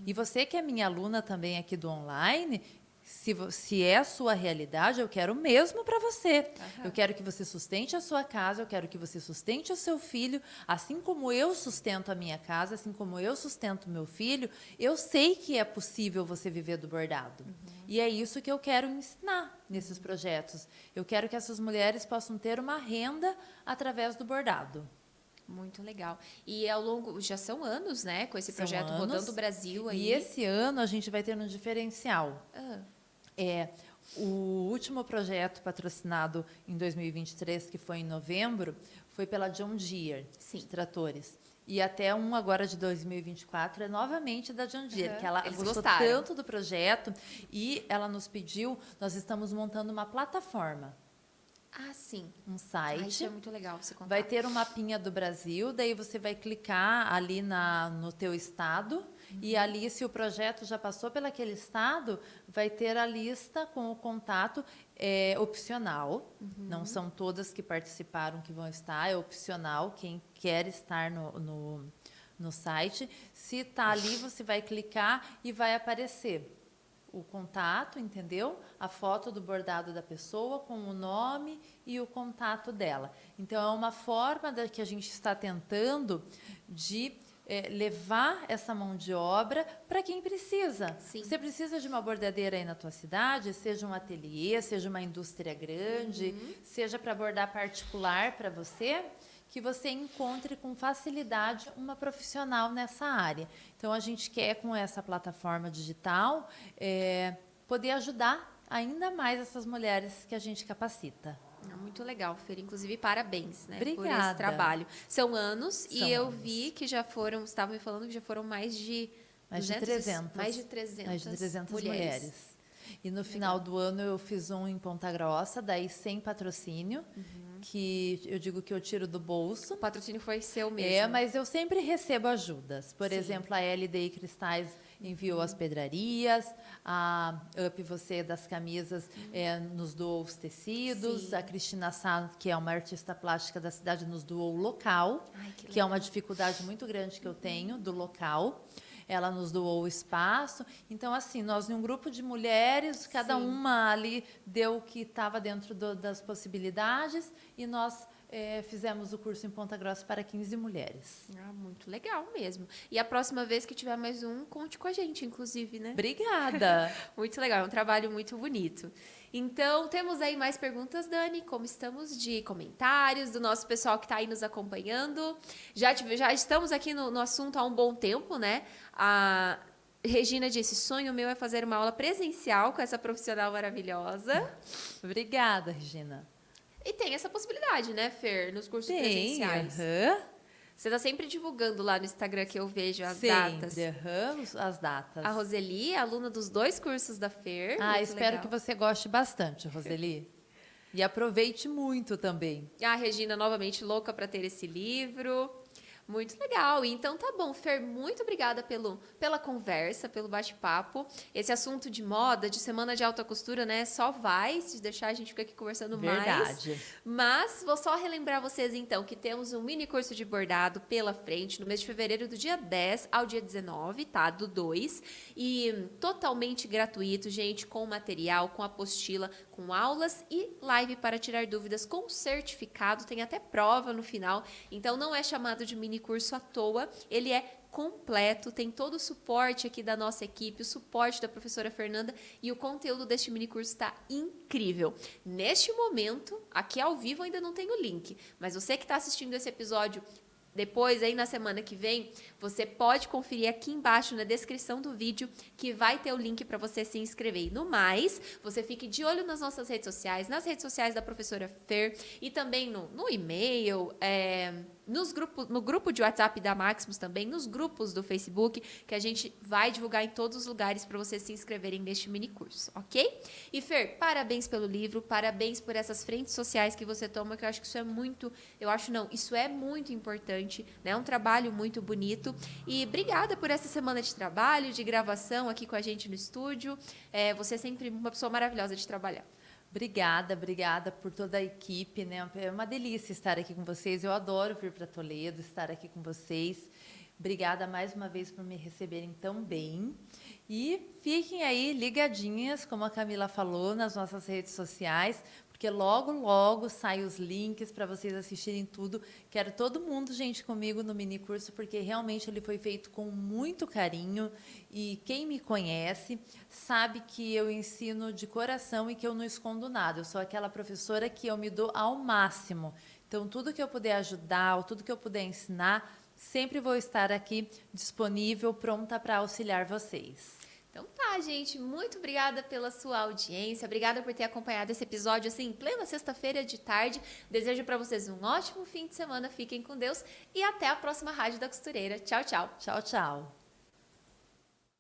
E você que é minha aluna também aqui do online, se, se é a sua realidade, eu quero o mesmo para você. Aham. Eu quero que você sustente a sua casa, eu quero que você sustente o seu filho, assim como eu sustento a minha casa, assim como eu sustento meu filho, eu sei que é possível você viver do bordado. E é isso que eu quero ensinar nesses projetos. Eu quero que essas mulheres possam ter uma renda através do bordado. Muito legal. E ao longo, já são anos, né, com esse São projeto anos. rodando o Brasil aí. E esse ano a gente vai ter um diferencial. Ah, É o último projeto patrocinado em 2023, que foi em novembro, foi pela John Deere, Sim. de tratores. E até um agora de 2024 é novamente da John Deere, Aham. que ela Eles gostou gostaram. tanto do projeto e ela nos pediu, nós estamos montando uma plataforma, ah, sim. um Ah, isso site. é muito legal você contar. Vai ter um mapinha do Brasil, daí você vai clicar ali na, no teu estado e ali, se o projeto já passou pelaquele estado, vai ter a lista com o contato é, opcional. Não são todas que participaram que vão estar, é opcional quem quer estar no, no, no site. Se está ali, você vai clicar e vai aparecer o contato, entendeu? A foto do bordado da pessoa com o nome e o contato dela. Então é uma forma da, que a gente está tentando de eh, levar essa mão de obra para quem precisa. Sim. Você precisa de uma bordadeira aí na tua cidade, seja um ateliê, seja uma indústria grande, seja para bordar particular para você, que você encontre com facilidade uma profissional nessa área. Então, a gente quer, com essa plataforma digital, eh, poder ajudar ainda mais essas mulheres que a gente capacita. Ah, Muito legal, Fer. Inclusive, parabéns, né? Por esse Obrigada. trabalho. São anos São e eu anos. vi que já foram, estavam me falando que já foram mais de Mais de 200, 300. mais de 300, Mais de 300 mulheres. mulheres. E no final do ano eu fiz um em Ponta Grossa, daí sem patrocínio, Uhum. que eu digo que eu tiro do bolso. O patrocínio foi seu mesmo. É, mas eu sempre recebo ajudas. Por Sim. exemplo, a LDI Cristais enviou as pedrarias, a Up Você das camisas é, nos doou os tecidos, Sim. a Cristina Sá, que é uma artista plástica da cidade, nos doou o local, Ai, que que é uma dificuldade muito grande que eu tenho do local. Ela nos doou o espaço. Então, assim, nós, em um grupo de mulheres, cada Sim. uma ali deu o que estava dentro do- das possibilidades e nós eh, fizemos o curso em Ponta Grossa para 15 mulheres. Ah, muito legal mesmo. E a próxima vez que tiver mais um, conte com a gente, inclusive, né? Obrigada! Muito legal, é um trabalho muito bonito. Então, temos aí mais perguntas, Dani, como estamos de comentários do nosso pessoal que está aí nos acompanhando. Já, tive- já estamos aqui no, no assunto há um bom tempo, né? A Regina disse: sonho meu é fazer uma aula presencial com essa profissional maravilhosa. Obrigada, Regina. E tem essa possibilidade, né, Fer, nos cursos Tem, presenciais. aham. Você está sempre divulgando lá no Instagram que eu vejo as Sempre, datas. os- as datas. A Roseli é aluna dos dois cursos da Fer. Ah, espero legal. que você goste bastante, Roseli. E aproveite muito também. A Regina, novamente, louca para ter esse livro. Muito legal. Então tá bom, Fer, muito obrigada pelo, pela conversa, pelo bate-papo. Esse assunto de moda, de semana de alta costura, né? Só vai, se deixar a gente fica aqui conversando Verdade. mais. Mas vou só relembrar vocês então que temos um mini curso de bordado pela frente no mês de fevereiro, do dia 10 ao dia 19, tá? Do 2. E totalmente gratuito, gente, com material, com apostila, com aulas e live para tirar dúvidas com certificado. Tem até prova no final. Então não é chamado de mini curso à toa, ele é completo, tem todo o suporte aqui da nossa equipe, o suporte da professora Fernanda e o conteúdo deste mini curso está incrível. Neste momento, aqui ao vivo ainda não tem o link, mas você que está assistindo esse episódio depois, aí na semana que vem, você pode conferir aqui embaixo na descrição do vídeo que vai ter o link para você se inscrever. E no mais, você fique de olho nas nossas redes sociais, nas redes sociais da professora Fer e também no, no e-mail, é, nos grupos, no grupo de WhatsApp da Maximus também, nos grupos do Facebook, que a gente vai divulgar em todos os lugares para vocês se inscreverem neste mini curso, ok? E Fer, parabéns pelo livro, parabéns por essas frentes sociais que você toma, que eu acho que isso é muito, eu acho não, isso é muito importante, né? É um trabalho muito bonito. E obrigada por essa semana de trabalho, de gravação aqui com a gente no estúdio. É, você é sempre uma pessoa maravilhosa de trabalhar. Obrigada, obrigada por toda a equipe, né? É uma delícia estar aqui com vocês. Eu adoro vir para Toledo, estar aqui com vocês. Obrigada mais uma vez por me receberem tão bem. E fiquem aí ligadinhas, como a Camila falou, nas nossas redes sociais, porque logo, logo saem os links para vocês assistirem tudo. Quero todo mundo, gente, comigo no mini curso, porque realmente ele foi feito com muito carinho. E quem me conhece sabe que eu ensino de coração e que eu não escondo nada. Eu sou aquela professora que eu me dou ao máximo. Então, tudo que eu puder ajudar, tudo que eu puder ensinar, sempre vou estar aqui disponível, pronta para auxiliar vocês. Então tá, gente, muito obrigada pela sua audiência, obrigada por ter acompanhado esse episódio assim, em plena sexta-feira de tarde. Desejo para vocês um ótimo fim de semana, fiquem com Deus e até a próxima Rádio da Costureira. Tchau, tchau. Tchau, tchau.